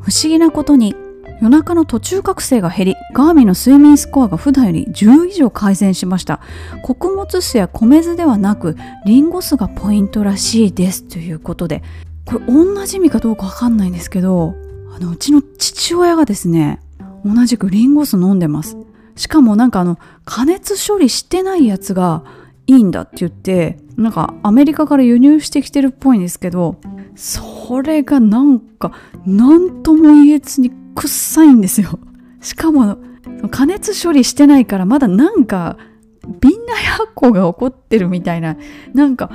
不思議なことに夜中の途中覚醒が減りガーミンの睡眠スコアが普段より10以上改善しました。穀物酢や米酢ではなくリンゴ酢がポイントらしいですということで。これ同じ意味かどうかわかんないんですけどあのうちの父親がですね同じくリンゴ酢飲んでます。しかもなんかあの加熱処理してないやつがいいんだって言ってなんかアメリカから輸入してきてるっぽいんですけどそれがなんか何とも言えずに臭いんですよ。(laughs) しかも加熱処理してないからまだなんか瓶内発酵が起こってるみたいななんか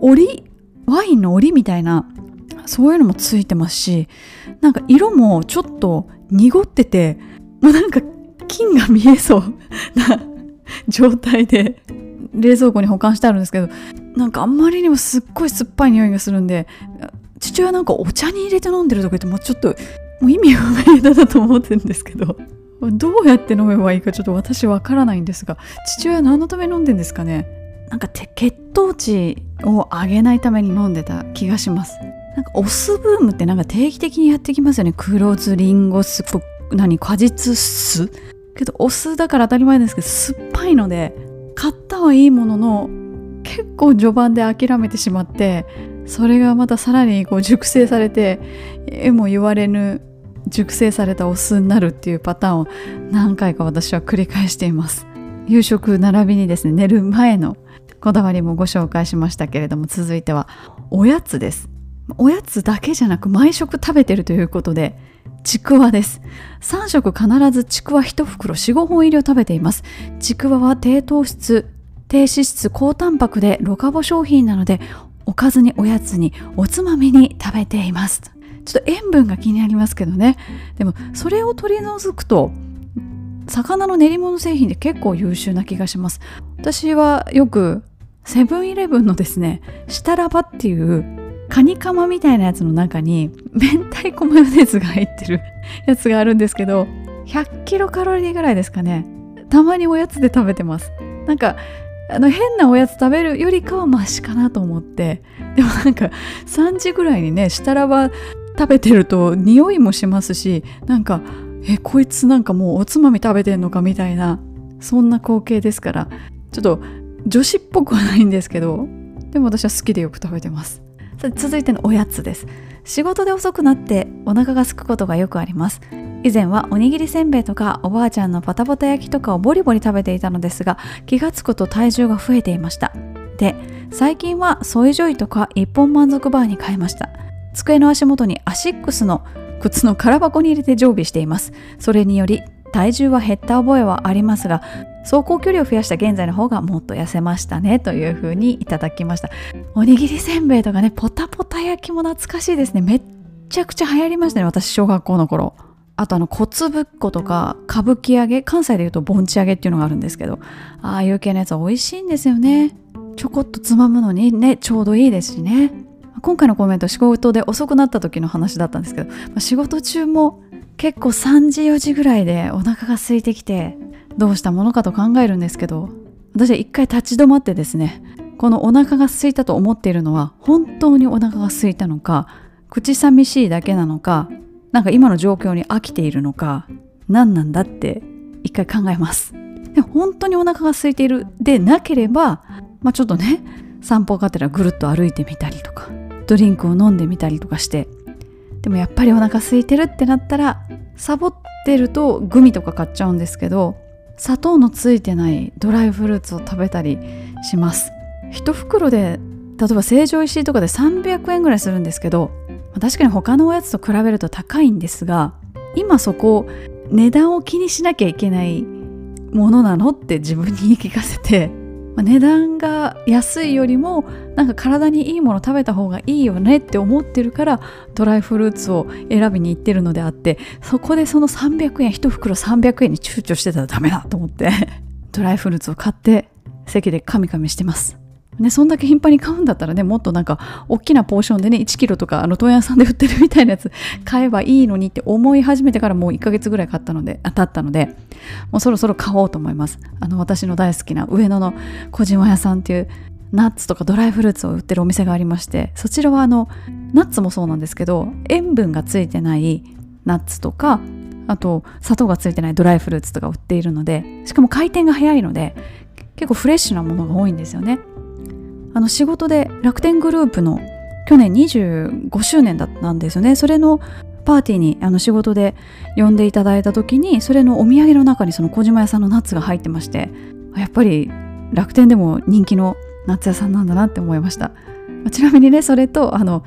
折ワインの折りみたいなそういうのもついてますしなんか色もちょっと濁っててもうなんか金が見えそう (laughs) な状態で冷蔵庫に保管してあるんですけどなんかあんまりにもすっごい酸っぱい匂いがするんで父親なんかお茶に入れて飲んでるとか言ってもうちょっともう意味不明だなと思ってるんですけど。どうやって飲めばいいかちょっと私わからないんですが。父親何のため飲んでんですかね？なんか血糖値を上げないために飲んでた気がします。なんかお酢ブームってなんか定期的にやってきますよね。黒酢リンゴ酢何果実酢？けどお酢だから当たり前ですけど酸っぱいので買ったはいいものの結構序盤で諦めてしまってそれがまたさらにこう熟成されてえも言われぬ熟成されたお酢になるっていうパターンを何回か私は繰り返しています。夕食並びにですね寝る前のこだわりもご紹介しましたけれども続いてはおやつです。おやつだけじゃなく毎食食べてるということでちくわです。3食必ずちくわ1袋45本入りを食べています。ちくわは低糖質低脂質高タンパクでロカボ商品なのでおかずにおやつにおつまみに食べています。ちょっと塩分が気になりますけどね。でもそれを取り除くと魚の練り物製品で結構優秀な気がします。私はよくセブンイレブンのですねシタラバっていうカニカマみたいなやつの中に明太子マヨネーズが入ってる (laughs) やつがあるんですけど100キロカロリーぐらいですかね。たまにおやつで食べてます。なんかあの変なおやつ食べるよりかはマシかなと思って。でもなんか3時ぐらいにねしたらば食べてると匂いもしますしなんかえこいつなんかもうおつまみ食べてんのかみたいなそんな光景ですからちょっと女子っぽくはないんですけどでも私は好きでよく食べてます。続いてのおやつです。仕事で遅くなってお腹が空くことがよくあります。以前はおにぎりせんべいとかおばあちゃんのパタパタ焼きとかをボリボリ食べていたのですが気がつくと体重が増えていました。で最近はソイジョイとか一本満足バーに変えました。机の足元にアシックスの靴の空箱に入れて常備しています。それにより体重は減った覚えはありますが走行距離を増やした現在の方がもっと痩せましたねというふうにいただきました。おにぎりせんべいとかねポタポタ焼きも懐かしいですね。めっちゃくちゃ流行りましたね私小学校の頃。あとあの小粒っことか歌舞伎揚げ関西でいうと盆地揚げっていうのがあるんですけどああいう系のやつは美味しいんですよね。ちょこっとつまむのにねちょうどいいですしね。今回のコメント仕事で遅くなった時の話だったんですけど、まあ、仕事中も結構3時4時ぐらいでお腹が空いてきてどうしたものかと考えるんですけど私は一回立ち止まってですねこのお腹が空いたと思っているのは本当にお腹が空いたのか口寂しいだけなのかなんか今の状況に飽きているのか何なんだって一回考えます。で本当にお腹が空いているでなければ、まあ、ちょっとね散歩がてらぐるっと歩いてみたりとかドリンクを飲んでみたりとかしてでもやっぱりお腹空いてるってなったらサボってるとグミとか買っちゃうんですけど砂糖のついてないドライフルーツを食べたりします。一袋で例えば成城石井とかで300円ぐらいするんですけど確かに他のおやつと比べると高いんですが今そこ値段を気にしなきゃいけないものなのって自分に言い聞かせて、まあ、値段が安いよりもなんか体にいいもの食べた方がいいよねって思ってるからドライフルーツを選びに行ってるのであってそこでその300円1袋300円に躊躇してたらダメだと思ってドライフルーツを買って席でカミカミしてます。ね、そんだけ頻繁に買うんだったらねもっとなんか大きなポーションでね1キロとかあの問屋さんで売ってるみたいなやつ買えばいいのにって思い始めてからもう1ヶ月ぐらい買ったので経ったのでもうそろそろ買おうと思います。あの私の大好きな上野の小島屋さんっていうナッツとかドライフルーツを売ってるお店がありましてそちらはあのナッツもそうなんですけど塩分がついてないナッツとかあと砂糖がついてないドライフルーツとか売っているのでしかも回転が早いので結構フレッシュなものが多いんですよねあの仕事で楽天グループの去年25周年だったんですよね。それのパーティーにあの仕事で呼んでいただいた時にそれのお土産の中にその小島屋さんのナッツが入ってましてやっぱり楽天でも人気のナッツ屋さんなんだなって思いました。ちなみにねそれとあの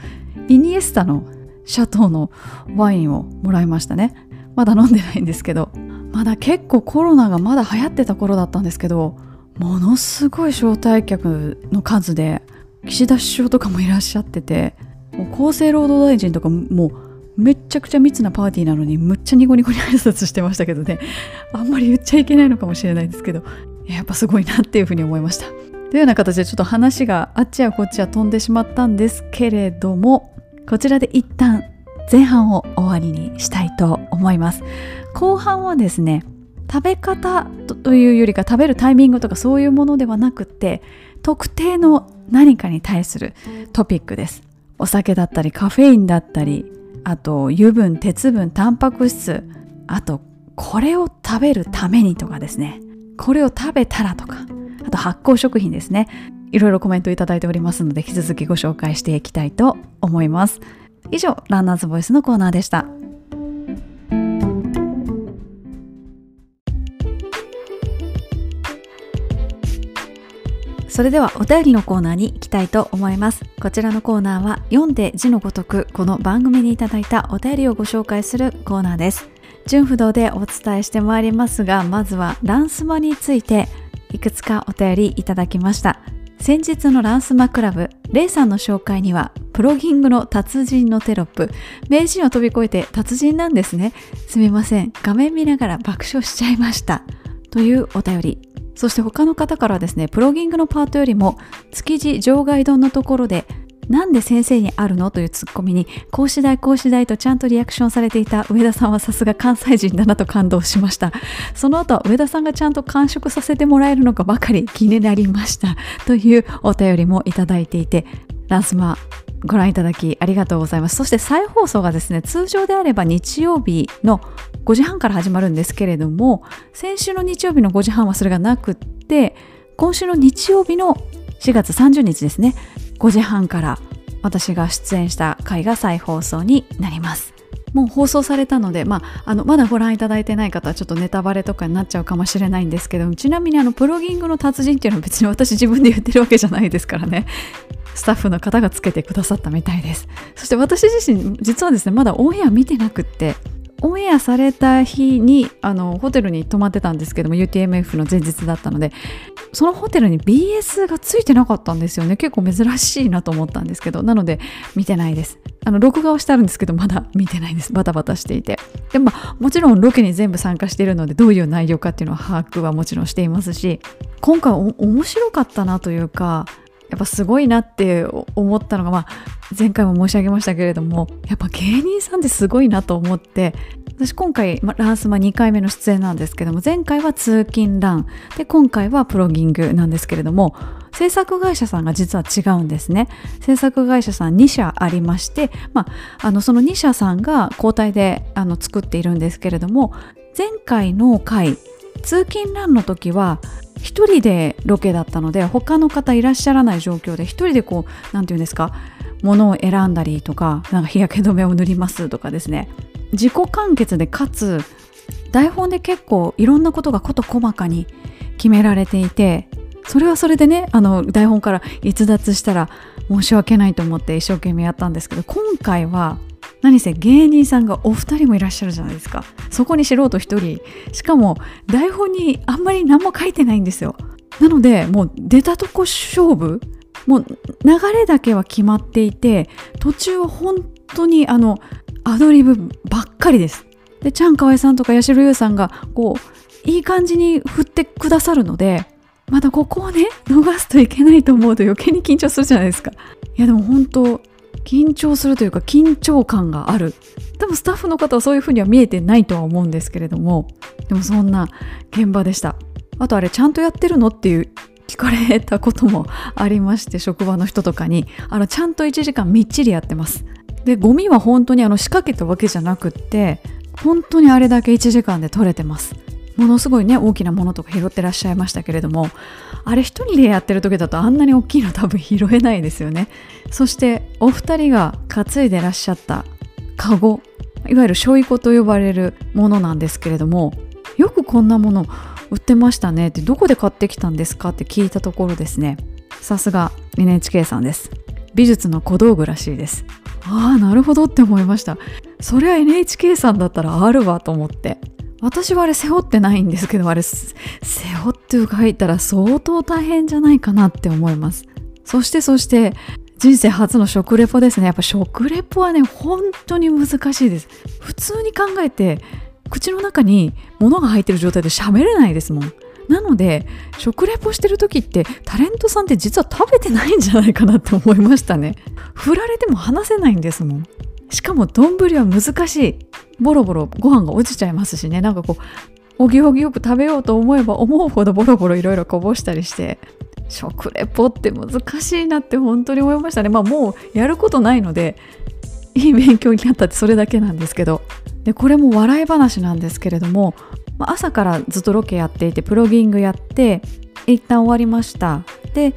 イニエスタのシャトーのワインをもらいましたね。まだ飲んでないんですけどまだ結構コロナがまだ流行ってた頃だったんですけどものすごい招待客の数で岸田首相とかもいらっしゃっててもう厚生労働大臣とかもうめっちゃくちゃ密なパーティーなのにむっちゃニコニコに挨拶してましたけどね。(laughs) あんまり言っちゃいけないのかもしれないですけど。やっぱすごいなっていうふうに思いました。というような形でちょっと話があっちやこっちや飛んでしまったんですけれどもこちらで一旦前半を終わりにしたいと思います。後半はですね食べ方というよりか食べるタイミングとかそういうものではなくて特定の何かに対するトピックです。お酒だったりカフェインだったりあと油分鉄分タンパク質あとこれを食べるためにとかですね。これを食べたらとかあと発酵食品ですね。いろいろコメントいただいておりますので引き続きご紹介していきたいと思います。以上ランナーズボイスのコーナーでしたそれではお便りのコーナーに行きたいと思います。こちらのコーナーは読んで字のごとくこの番組にいただいたお便りをご紹介するコーナーです。順不動でお伝えしてまいりますがまずはランスマについていくつかお便りいただきました。先日のランスマクラブレイさんの紹介にはプロギングの達人のテロップ。名人を飛び越えて達人なんですね。すみません。画面見ながら爆笑しちゃいました。というお便り。そして他の方からですねプロギングのパートよりも築地場外丼のところでなんで先生にあるのというツッコミに講師代講師代とちゃんとリアクションされていた上田さんはさすが関西人だなと感動しました。(laughs) その後は上田さんがちゃんと完食させてもらえるのかばかり気になりました。というお便りもいただいていてランスマご覧いただきありがとうございます。そして再放送がですね通常であれば日曜日の5時半から始まるんですけれども先週の日曜日の5時半はそれがなくって今週の日曜日の4月30日ですね5時半から私が出演した回が再放送になります。もう放送されたので、まあ、あのまだご覧いただいてない方はちょっとネタバレとかになっちゃうかもしれないんですけどちなみにあのプロギングの達人っていうのは別に私自分で言ってるわけじゃないですからね。(laughs) スタッフの方がつけてくださったみたいです。そして私自身実はですねまだオンエア見てなくって。オンエアされた日にあのホテルに泊まってたんですけども UTMF の前日だったのでそのホテルに BS がついてなかったんですよね。結構珍しいなと思ったんですけどなので見てないです。あの録画をしてあるんですけどまだ見てないです。バタバタしていて。でももちろんロケに全部参加しているのでどういう内容かっていうのは把握はもちろんしていますし今回面白かったなというかやっぱすごいなって思ったのが、まあ、前回も申し上げましたけれどもやっぱ芸人さんってすごいなと思って私今回、ま、ランスマ2回目の出演なんですけども前回は通勤ランで今回はプロギングなんですけれども制作会社さんが実は違うんですね。制作会社さん2社ありまして、まあ、あのその2社さんが交代であの作っているんですけれども前回の回通勤ランの時は一人でロケだったので他の方いらっしゃらない状況で一人でこう何て言うんですか物を選んだりとかなんか日焼け止めを塗りますとかですね。自己完結でかつ台本で結構いろんなことが事細かに決められていてそれはそれでねあの台本から逸脱したら申し訳ないと思って一生懸命やったんですけど今回は何せ芸人さんがお二人もいらっしゃるじゃないですか。そこに素人一人。しかも台本にあんまり何も書いてないんですよ。なのでもう出たとこ勝負。もう流れだけは決まっていて途中は本当にあのアドリブばっかりです。でちゃんかわいさんとか八代優さんがこういい感じに振ってくださるのでまたここをね逃すといけないと思うと余計に緊張するじゃないですか。いやでも本当緊張するというか緊張感がある。多分スタッフの方はそういう風には見えてないとは思うんですけれども。でもそんな現場でした。あとあれちゃんとやってるのっていう聞かれたこともありまして職場の人とかに。あのちゃんと1時間みっちりやってます。でゴミは本当にあの仕掛けたわけじゃなくって本当にあれだけ1時間で取れてます。ものすごいね大きなものとか拾ってらっしゃいましたけれどもあれ一人でやってる時だとあんなに大きいの多分拾えないですよね。そしてお二人が担いでらっしゃったカゴいわゆるしょいこと呼ばれるものなんですけれどもよくこんなもの売ってましたねってどこで買ってきたんですかって聞いたところですね。さすが NHK さんです。美術の小道具らしいです。ああなるほどって思いました。それは NHK さんだったらあるわと思って。私はあれ背負ってないんですけどあれ背負って書いたら相当大変じゃないかなって思います。そしてそして人生初の食レポですね。やっぱ食レポはね本当に難しいです。普通に考えて口の中に物が入ってる状態で喋れないですもん。なので食レポしてる時ってタレントさんって実は食べてないんじゃないかなって思いましたね。振られても話せないんですもん。しかも丼は難しい。ボロボロご飯が落ちちゃいますしね。なんかこうおぎおぎよく食べようと思えば思うほどボロボロいろいろこぼしたりして食レポって難しいなって本当に思いましたね。まあもうやることないのでいい勉強になったってそれだけなんですけど。でこれも笑い話なんですけれども朝からずっとロケやっていてプロギングやって一旦終わりました。で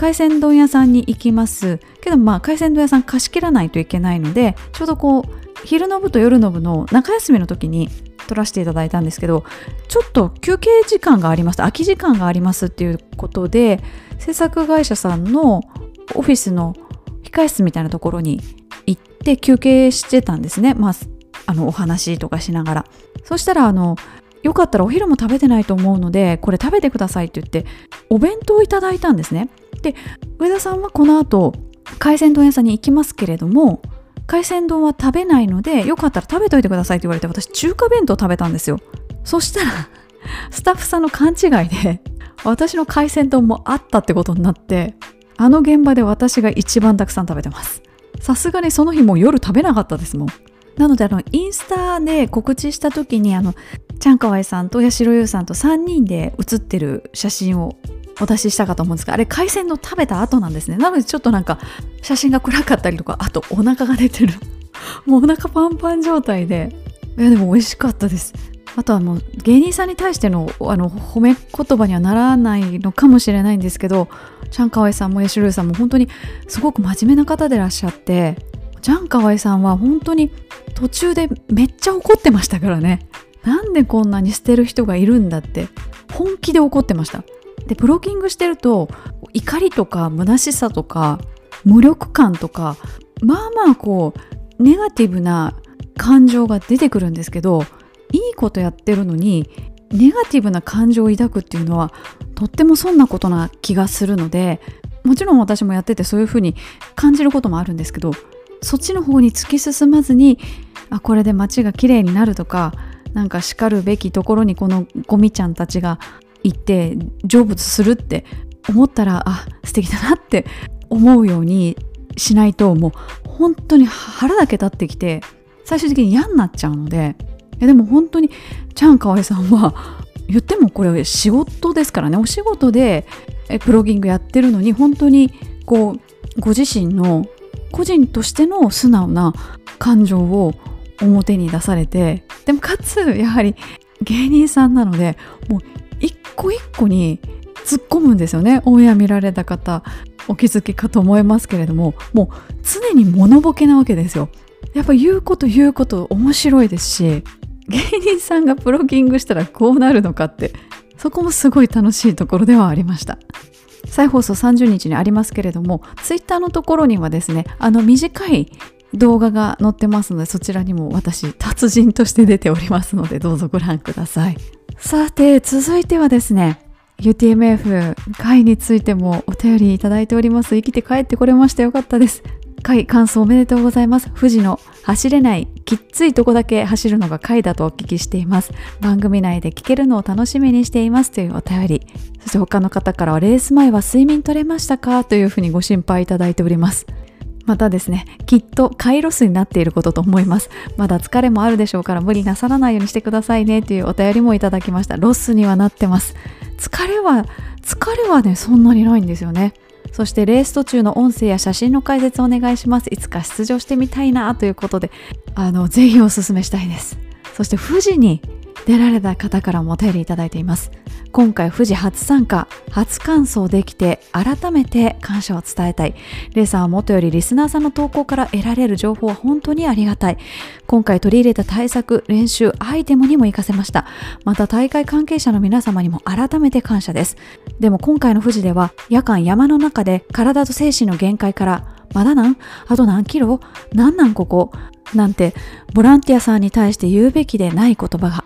海鮮丼屋さんに行きます。けどまあ海鮮丼屋さん貸し切らないといけないのでちょうどこう昼の部と夜の部の中休みの時に撮らせていただいたんですけどちょっと休憩時間があります。空き時間がありますっていうことで制作会社さんのオフィスの控室みたいなところに行って休憩してたんですね。まああのお話とかしながら。そしたらあのよかったらお昼も食べてないと思うのでこれ食べてくださいって言ってお弁当をいただいたんですね。で上田さんはこの後海鮮丼屋さんに行きますけれども海鮮丼は食べないのでよかったら食べといてくださいって言われて私中華弁当食べたんですよ。そしたら (laughs) スタッフさんの勘違いで私の海鮮丼もあったってことになってあの現場で私が一番たくさん食べてます。さすがにその日もう夜食べなかったですもん。なのであのインスタで告知した時にあのちゃんかわいさんと八代優さんと3人で写ってる写真をお出ししたかと思うんですがあれ海鮮の食べた後なんですね。なのでちょっとなんか写真が暗かったりとかあとお腹が出てる。(laughs) もうお腹パンパン状態で。いやでも美味しかったです。あとはもう芸人さんに対してのあの褒め言葉にはならないのかもしれないんですけどちゃんかわいさんもやしろゆさんも本当にすごく真面目な方でらっしゃってちゃんかわいさんは本当に途中でめっちゃ怒ってましたからね。なんでこんなに捨てる人がいるんだって本気で怒ってました。でブロッキングしてると怒りとか虚しさとか無力感とかまあまあこうネガティブな感情が出てくるんですけどいいことやってるのにネガティブな感情を抱くっていうのはとっても損なことな気がするのでもちろん私もやっててそういうふうに感じることもあるんですけどそっちの方に突き進まずにあこれで街が綺麗になるとかなんかしかるべきところにこのゴミちゃんたちが行って成仏するって思ったらあ素敵だなって思うようにしないともう本当に腹だけ立ってきて最終的に嫌になっちゃうのででも本当にチャンカワイさんは言ってもこれ仕事ですからね。お仕事でプロギングやってるのに本当にこうご自身の個人としての素直な感情を表に出されてでもかつやはり芸人さんなのでもう一個一個に突っ込むんですよね。オンエア見られた方お気づきかと思いますけれどももう常に物ボケなわけですよ。やっぱ言うこと言うこと面白いですし芸人さんがプロギングしたらこうなるのかってそこもすごい楽しいところではありました。再放送30日にありますけれどもツイッターのところにはですねあの短い動画が載ってますのでそちらにも私達人として出ておりますのでどうぞご覧くださいさて続いてはですね UTMF 会についてもお便りいただいております生きて帰ってこれましたよかったです回感想おめでとうございます。富士の走れないきっついとこだけ走るのが回だとお聞きしています。番組内で聞けるのを楽しみにしていますというお便り。そして他の方からはレース前は睡眠取れましたか？というふうにご心配いただいております。またですね、きっと回ロスになっていることと思います。まだ疲れもあるでしょうから無理なさらないようにしてくださいねというお便りもいただきました。ロスにはなってます。疲れは、疲れはね、そんなにないんですよね。そしてレース途中の音声や写真の解説をお願いしますいつか出場してみたいなということであのぜひお勧めしたいですそして富士に出られた方からもお便りいただいています。今回富士初参加初完走できて改めて感謝を伝えたい。レイさんはもとよりリスナーさんの投稿から得られる情報は本当にありがたい。今回取り入れた対策練習アイテムにも活かせました。また大会関係者の皆様にも改めて感謝です。でも今回の富士では夜間山の中で体と精神の限界からまだなんあと何キロ？なんなんここ？なんてボランティアさんに対して言うべきでない言葉が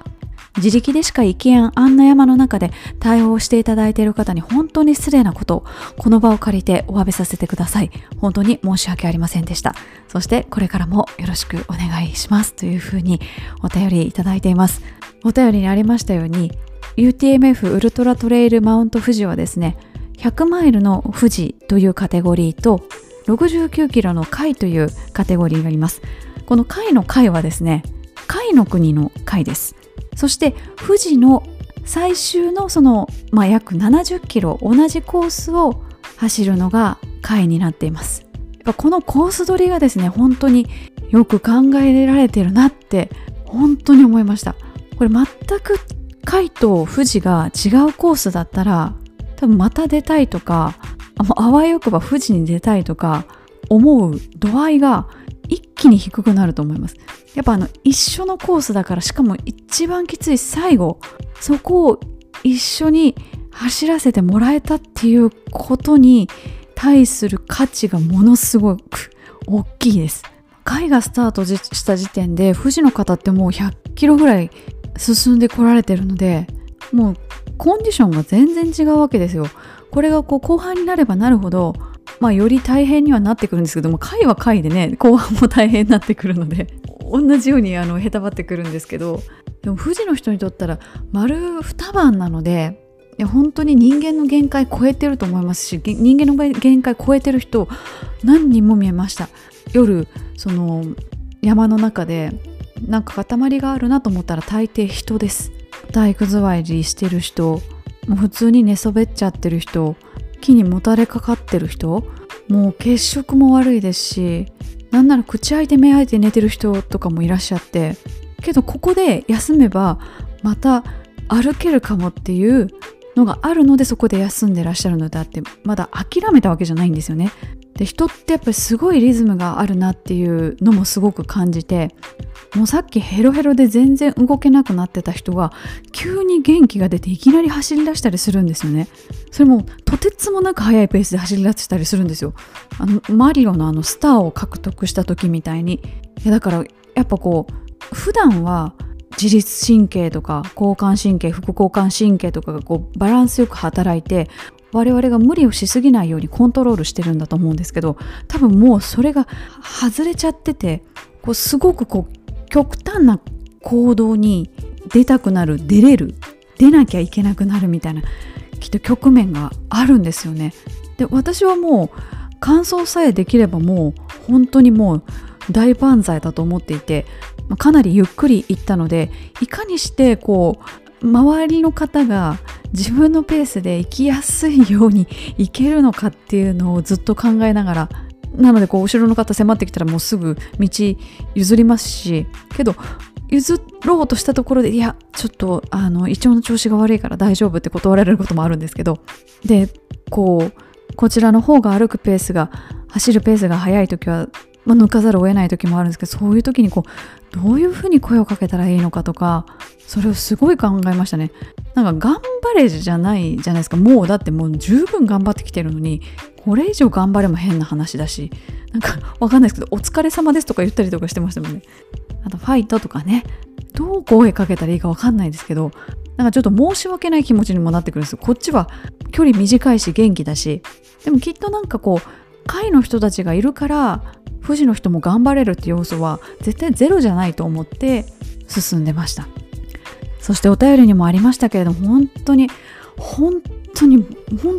自力でしか行けんあんな山の中で対応していただいている方に本当に失礼なことをこの場を借りてお詫びさせてください。本当に申し訳ありませんでした。そしてこれからもよろしくお願いします。というふうにお便りいただいています。お便りにありましたように UTMF ウルトラトレイルマウント富士はですね100マイルの富士というカテゴリーと69キロの貝というカテゴリーがあります。この貝の貝はですね貝の国の貝です。そして富士の最終のその、まあ、約70キロ同じコースを走るのが回になっています。このコース取りがですね本当によく考えられてるなって本当に思いました。これ全く海と富士が違うコースだったら多分また出たいとかあわよくば富士に出たいとか思う度合いが一気に低くなると思いますやっぱあの一緒のコースだからしかも一番きつい最後そこを一緒に走らせてもらえたっていうことに対する価値がものすごく大きいです。会がスタートした時点で富士の方ってもう100キロぐらい進んでこられてるのでもうコンディションが全然違うわけですよ。これがこう後半になればなるほどまあより大変にはなってくるんですけども回は回でね後半も大変になってくるので同じようにあのへたばってくるんですけどでも富士の人にとったら丸二晩なのでいや本当に人間の限界超えてると思いますし人間の限界超えてる人何人も見えました。夜その山の中でなんか塊があるなと思ったら大抵人です。体育座りしてる人もう普通に寝そべっちゃってる人木にもたれかかってる人もう血色も悪いですしなんなら口開いて目開いて寝てる人とかもいらっしゃってけどここで休めばまた歩けるかもっていうのがあるのでそこで休んでらっしゃるのであってまだ諦めたわけじゃないんですよね。で人ってやっぱりすごいリズムがあるなっていうのもすごく感じてもうさっきヘロヘロで全然動けなくなってた人が急に元気が出ていきなり走り出したりするんですよね。それもとてつもなく速いペースで走り出したりするんですよ。あのマリオのあのスターを獲得した時みたいに。いやだからやっぱこう普段は自律神経とか交感神経副交感神経とかがこうバランスよく働いて我々が無理をしすぎないようにコントロールしてるんだと思うんですけど多分もうそれが外れちゃっててこうすごくこう極端な行動に出たくなる出れる出なきゃいけなくなるみたいなきっと局面があるんですよね。で私はもう乾燥さえできればもう本当にもう大万歳だと思っていてかなりゆっくり行ったのでいかにしてこう周りの方が自分のペースで行きやすいように行けるのかっていうのをずっと考えながらなのでこう後ろの方迫ってきたらもうすぐ道譲りますしけど譲ろうとしたところでいやちょっとあの胃腸の調子が悪いから大丈夫って断られることもあるんですけどでこうこちらの方が歩くペースが走るペースが速い時はまあ、抜かざるを得ない時もあるんですけどそういう時にこうどういうふうに声をかけたらいいのかとかそれをすごい考えましたね。なんか頑張れじゃないじゃないですか。もうだってもう十分頑張ってきてるのにこれ以上頑張れも変な話だし。なんかわかんないですけどお疲れ様ですとか言ったりとかしてましたもんね。あとファイトとかね。どう声かけたらいいかわかんないですけどなんかちょっと申し訳ない気持ちにもなってくるんですよ。こっちは距離短いし元気だし。でもきっとなんかこう会の人たちがいるから富士の人も頑張れるって要素は絶対ゼロじゃないと思って進んでました。そしてお便りにもありましたけれども本当に本当に本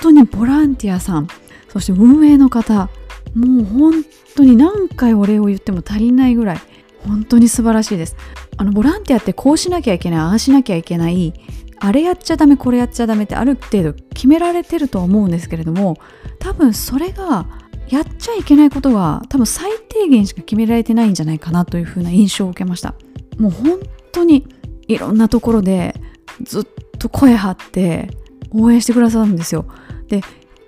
当にボランティアさんそして運営の方もう本当に何回お礼を言っても足りないぐらい本当に素晴らしいです。あのボランティアってこうしなきゃいけないああしなきゃいけないあれやっちゃダメこれやっちゃダメってある程度決められてるとは思うんですけれども多分それがやっちゃいけないことは多分最低限しか決められてないんじゃないかなというふうな印象を受けました。もう本当にいろんなところでずっと声張って応援してくださるんですよ。で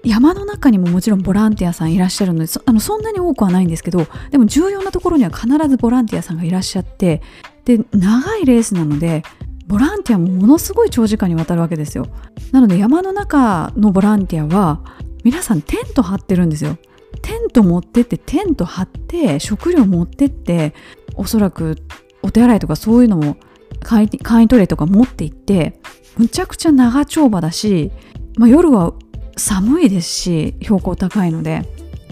山の中にももちろんボランティアさんいらっしゃるのでそあのそんなに多くはないんですけどでも重要なところには必ずボランティアさんがいらっしゃってで長いレースなのでボランティアもものすごい長時間にわたるわけですよ。なので山の中のボランティアは皆さんテント張ってるんですよ。テント持ってってテント張って食料持ってっておそらくお手洗いとかそういうのも簡易トイレとか持って行ってむちゃくちゃ長丁場だし、まあ、夜は寒いですし標高高いので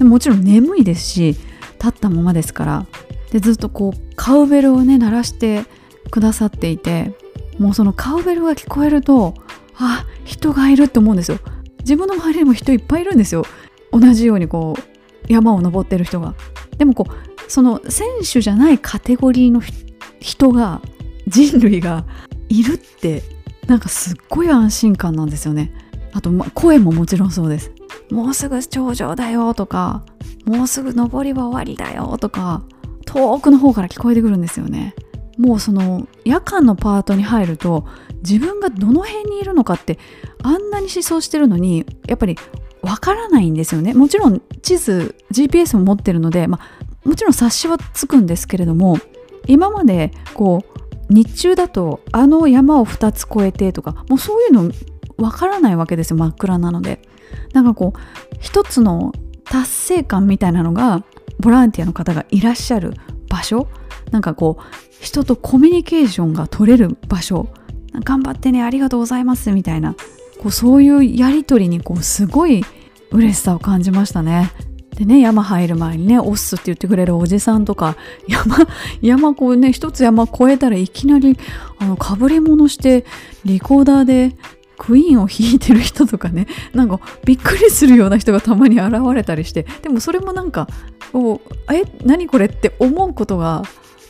もちろん眠いですし立ったままですから。でずっとこうカウベルをね鳴らしてくださっていてもうそのカウベルが聞こえるとあ人がいるって思うんですよ。自分の周りにも人いっぱいいるんですよ。同じようにこう山を登ってる人が。でもこうその選手じゃないカテゴリーの人が人類がいるってなんかすっごい安心感なんですよね。あと、ま、声ももちろんそうです。もうすぐ頂上だよとかもうすぐ登りは終わりだよとか遠くの方から聞こえてくるんですよね。もうその夜間のパートに入ると自分がどの辺にいるのかってあんなに思想してるのにやっぱりわからないんですよね。もちろん地図 GPS も持ってるので、まあ、もちろん察しはつくんですけれども今までこう日中だとあの山を2つ越えてとかもうそういうのわからないわけですよ真っ暗なので。なんかこう一つの達成感みたいなのがボランティアの方がいらっしゃる場所。なんかこう人とコミュニケーションが取れる場所。頑張ってねありがとうございますみたいな。こうそういうやり取りにこうすごい嬉しさを感じましたね。でね山入る前にね「オッス」って言ってくれるおじさんとか (laughs) 山山こうね一つ山越えたらいきなりあのかぶり物してリコーダーでクイーンを弾いてる人とかね (laughs) なんかびっくりするような人がたまに現れたりしてでもそれもなんかえ何これって思うことが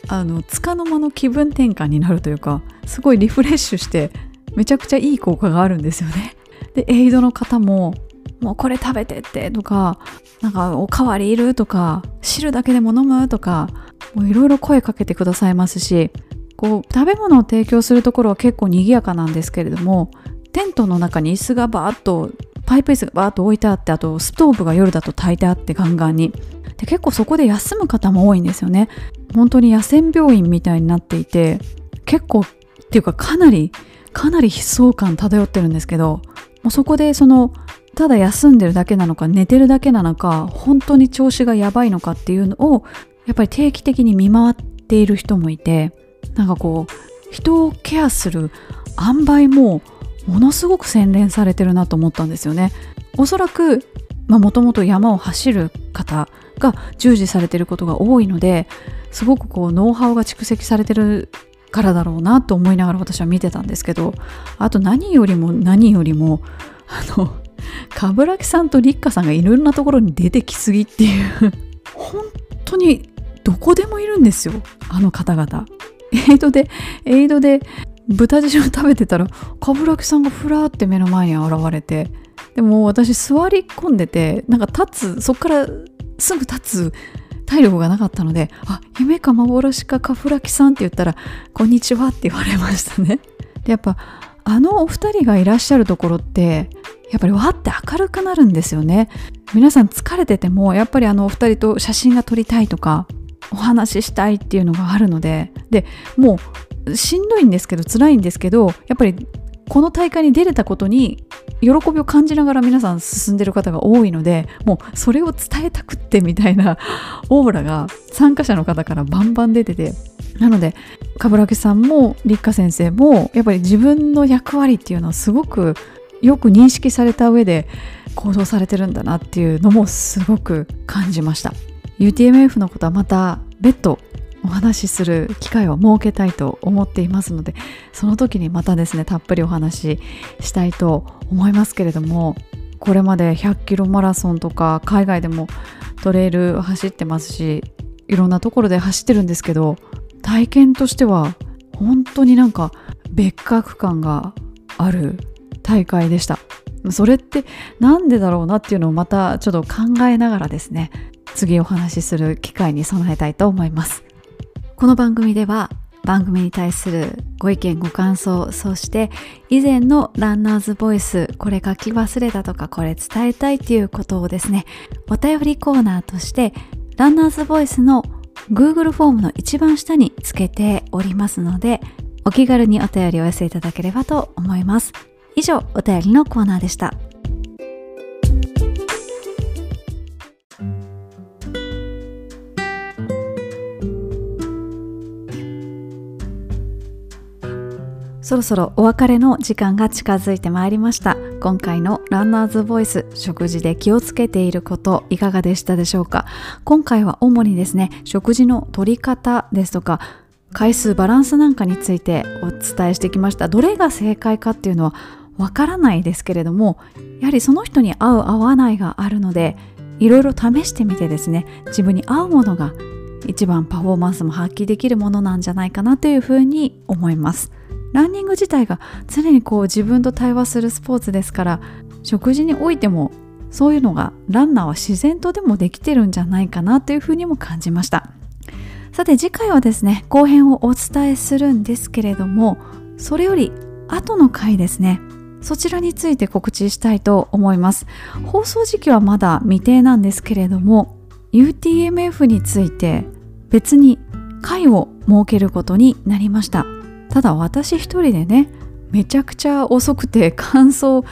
あの束の間の気分転換になるというかすごいリフレッシュしてめちゃくちゃいい効果があるんですよね。でエイドの方ももうこれ食べてってとかなんかおかわりいるとか汁だけでも飲むとかいろいろ声かけてくださいますしこう食べ物を提供するところは結構賑やかなんですけれどもテントの中に椅子がバーッとパイプ椅子がバーッと置いてあってあとストーブが夜だと炊いてあってガンガンにで結構そこで休む方も多いんですよね本当に野戦病院みたいになっていて結構っていうかかなりかなり悲壮感漂ってるんですけどもうそこでそのただ休んでるだけなのか寝てるだけなのか本当に調子がやばいのかっていうのをやっぱり定期的に見回っている人もいてなんかこう人をケアする塩梅もものすごく洗練されてるなと思ったんですよね。おそらくもともと山を走る方が従事されてることが多いのですごくこうノウハウが蓄積されてるからだろうなと思いながら私は見てたんですけどあと何よりも何よりもあの冠城さんと立花さんがいろんなところに出てきすぎっていう本当にどこでもいるんですよあの方々。エイドでエイドで豚汁を食べてたら冠城さんがふらーって目の前に現れてでも私座り込んでてなんか立つそっからすぐ立つ体力がなかったので「あ夢か幻か冠城さん」って言ったら「こんにちは」って言われましたね。でやっぱあのお二人がいらっしゃるところってやっぱりわって明るくなるんですよね皆さん疲れててもやっぱりあのお二人と写真が撮りたいとかお話ししたいっていうのがあるのででもうしんどいんですけど辛いんですけどやっぱりこの大会に出れたことに喜びを感じながら皆さん進んでる方が多いのでもうそれを伝えたくってみたいな (laughs) オーラが参加者の方からバンバン出ててなので冠城さんも立花先生もやっぱり自分の役割っていうのはすごくよく認識された上で行動されてるんだなっていうのもすごく感じました。UTMF のことはまた別途お話しする機会を設けたいと思っていますのでその時にまたですねたっぷりお話ししたいと思いますけれどもこれまで100キロマラソンとか海外でもトレイル走ってますしいろんなところで走ってるんですけど体験としては本当になんか別格感がある大会でした。それって何でだろうなっていうのをまたちょっと考えながらですね次お話しする機会に備えたいと思います。この番組では番組に対するご意見ご感想そして以前のランナーズボイスこれ書き忘れたとかこれ伝えたいっていうことをですねお便りコーナーとしてランナーズボイスの Google フォームの一番下につけておりますのでお気軽にお便りお寄せいただければと思います。以上お便りのコーナーでした。そろそろお別れの時間が近づいてまいりました。今回のランナーズボイス食事で気をつけていることいかがでしたでしょうか？今回は主にですね食事の取り方ですとか回数バランスなんかについてお伝えしてきました。どれが正解かっていうのはわからないですけれどもやはりその人に合う合わないがあるのでいろいろ試してみてですね自分に合うものが一番パフォーマンスも発揮できるものなんじゃないかなというふうに思います。ランニング自体が常にこう自分と対話するスポーツですから食事においてもそういうのがランナーは自然とでもできてるんじゃないかなというふうにも感じました。さて次回はですね後編をお伝えするんですけれどもそれより後の回ですねそちらについて告知したいと思います。放送時期はまだ未定なんですけれども UTMF について別に会を設けることになりました。ただ私一人でねめちゃくちゃ遅くて (laughs) 感想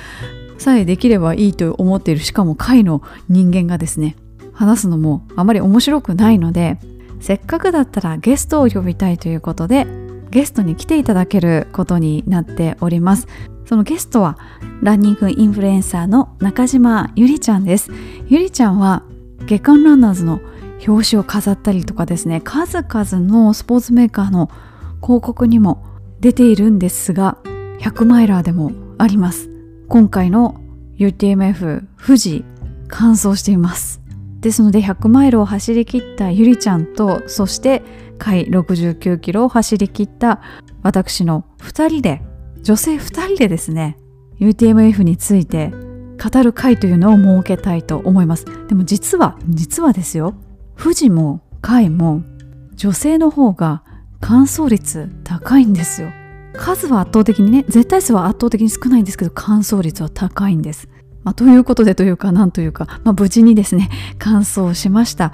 さえできればいいと思っているしかも会の人間がですね話すのもあまり面白くないのでせっかくだったらゲストを呼びたいということでゲストに来ていただけることになっております。そのゲストはランニングインフルエンサーの中島ゆりちゃんです。ゆりちゃんは月刊ランナーズの表紙を飾ったりとかですね数々のスポーツメーカーの広告にも出ているんですが100マイラーでもあります。今回の UTMF 富士完走しています。ですので100マイルを走り切ったゆりちゃんとそして回69キロを走り切った私の2人で女性2人でですね UTMF について語る会というのを設けたいと思います。でも実は実はですよ。富士も海も女性の方が乾燥率高いんですよ。数は圧倒的にね絶対数は圧倒的に少ないんですけど乾燥率は高いんです、まあ、ということでというかなんというか、まあ、無事にですね (laughs) 乾燥しました。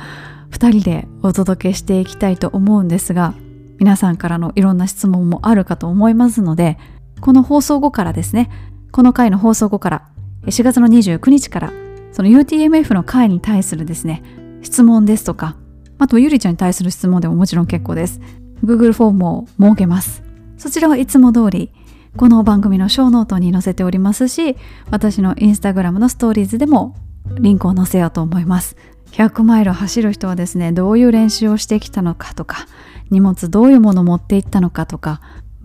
2人でお届けしていきたいと思うんですが皆さんからのいろんな質問もあるかと思いますのでこの放送後からですねこの回の放送後から4月の29日からその UTMF の回に対するですね質問ですとかあとゆりちゃんに対する質問でももちろん結構です。Google フォームを設けます。そちらはいつも通りこの番組のショーノートに載せておりますし私のインスタグラムのストーリーズでもリンクを載せようと思います。100マイル走る人はですねどういう練習をしてきたのかとか荷物どういうものを持っていったのかとか、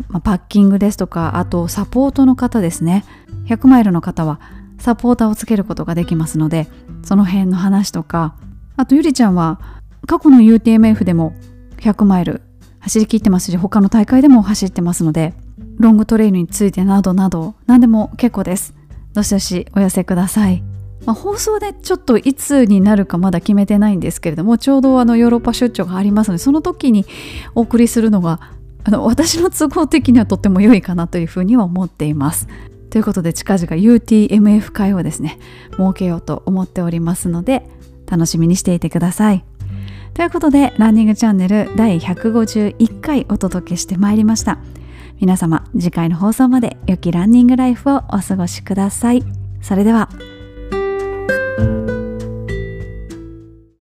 まあ、パッキングですとかあとサポートの方ですね。100マイルの方はサポーターをつけることができますのでその辺の話とかあとゆりちゃんは過去の UTMF でも100マイル走り切ってますし他の大会でも走ってますのでロングトレイルについてなどなど何でも結構です。どしどしお寄せください、まあ、放送でちょっといつになるかまだ決めてないんですけれどもちょうどあのヨーロッパ出張がありますのでその時にお送りするのがあの私の都合的にはとっても良いかなというふうには思っています。ということで近々 UTMF 会をですね設けようと思っておりますので楽しみにしていてください。ということでランニングチャンネル第151回お届けしてまいりました。皆様次回の放送まで良きランニングライフをお過ごしください。それでは。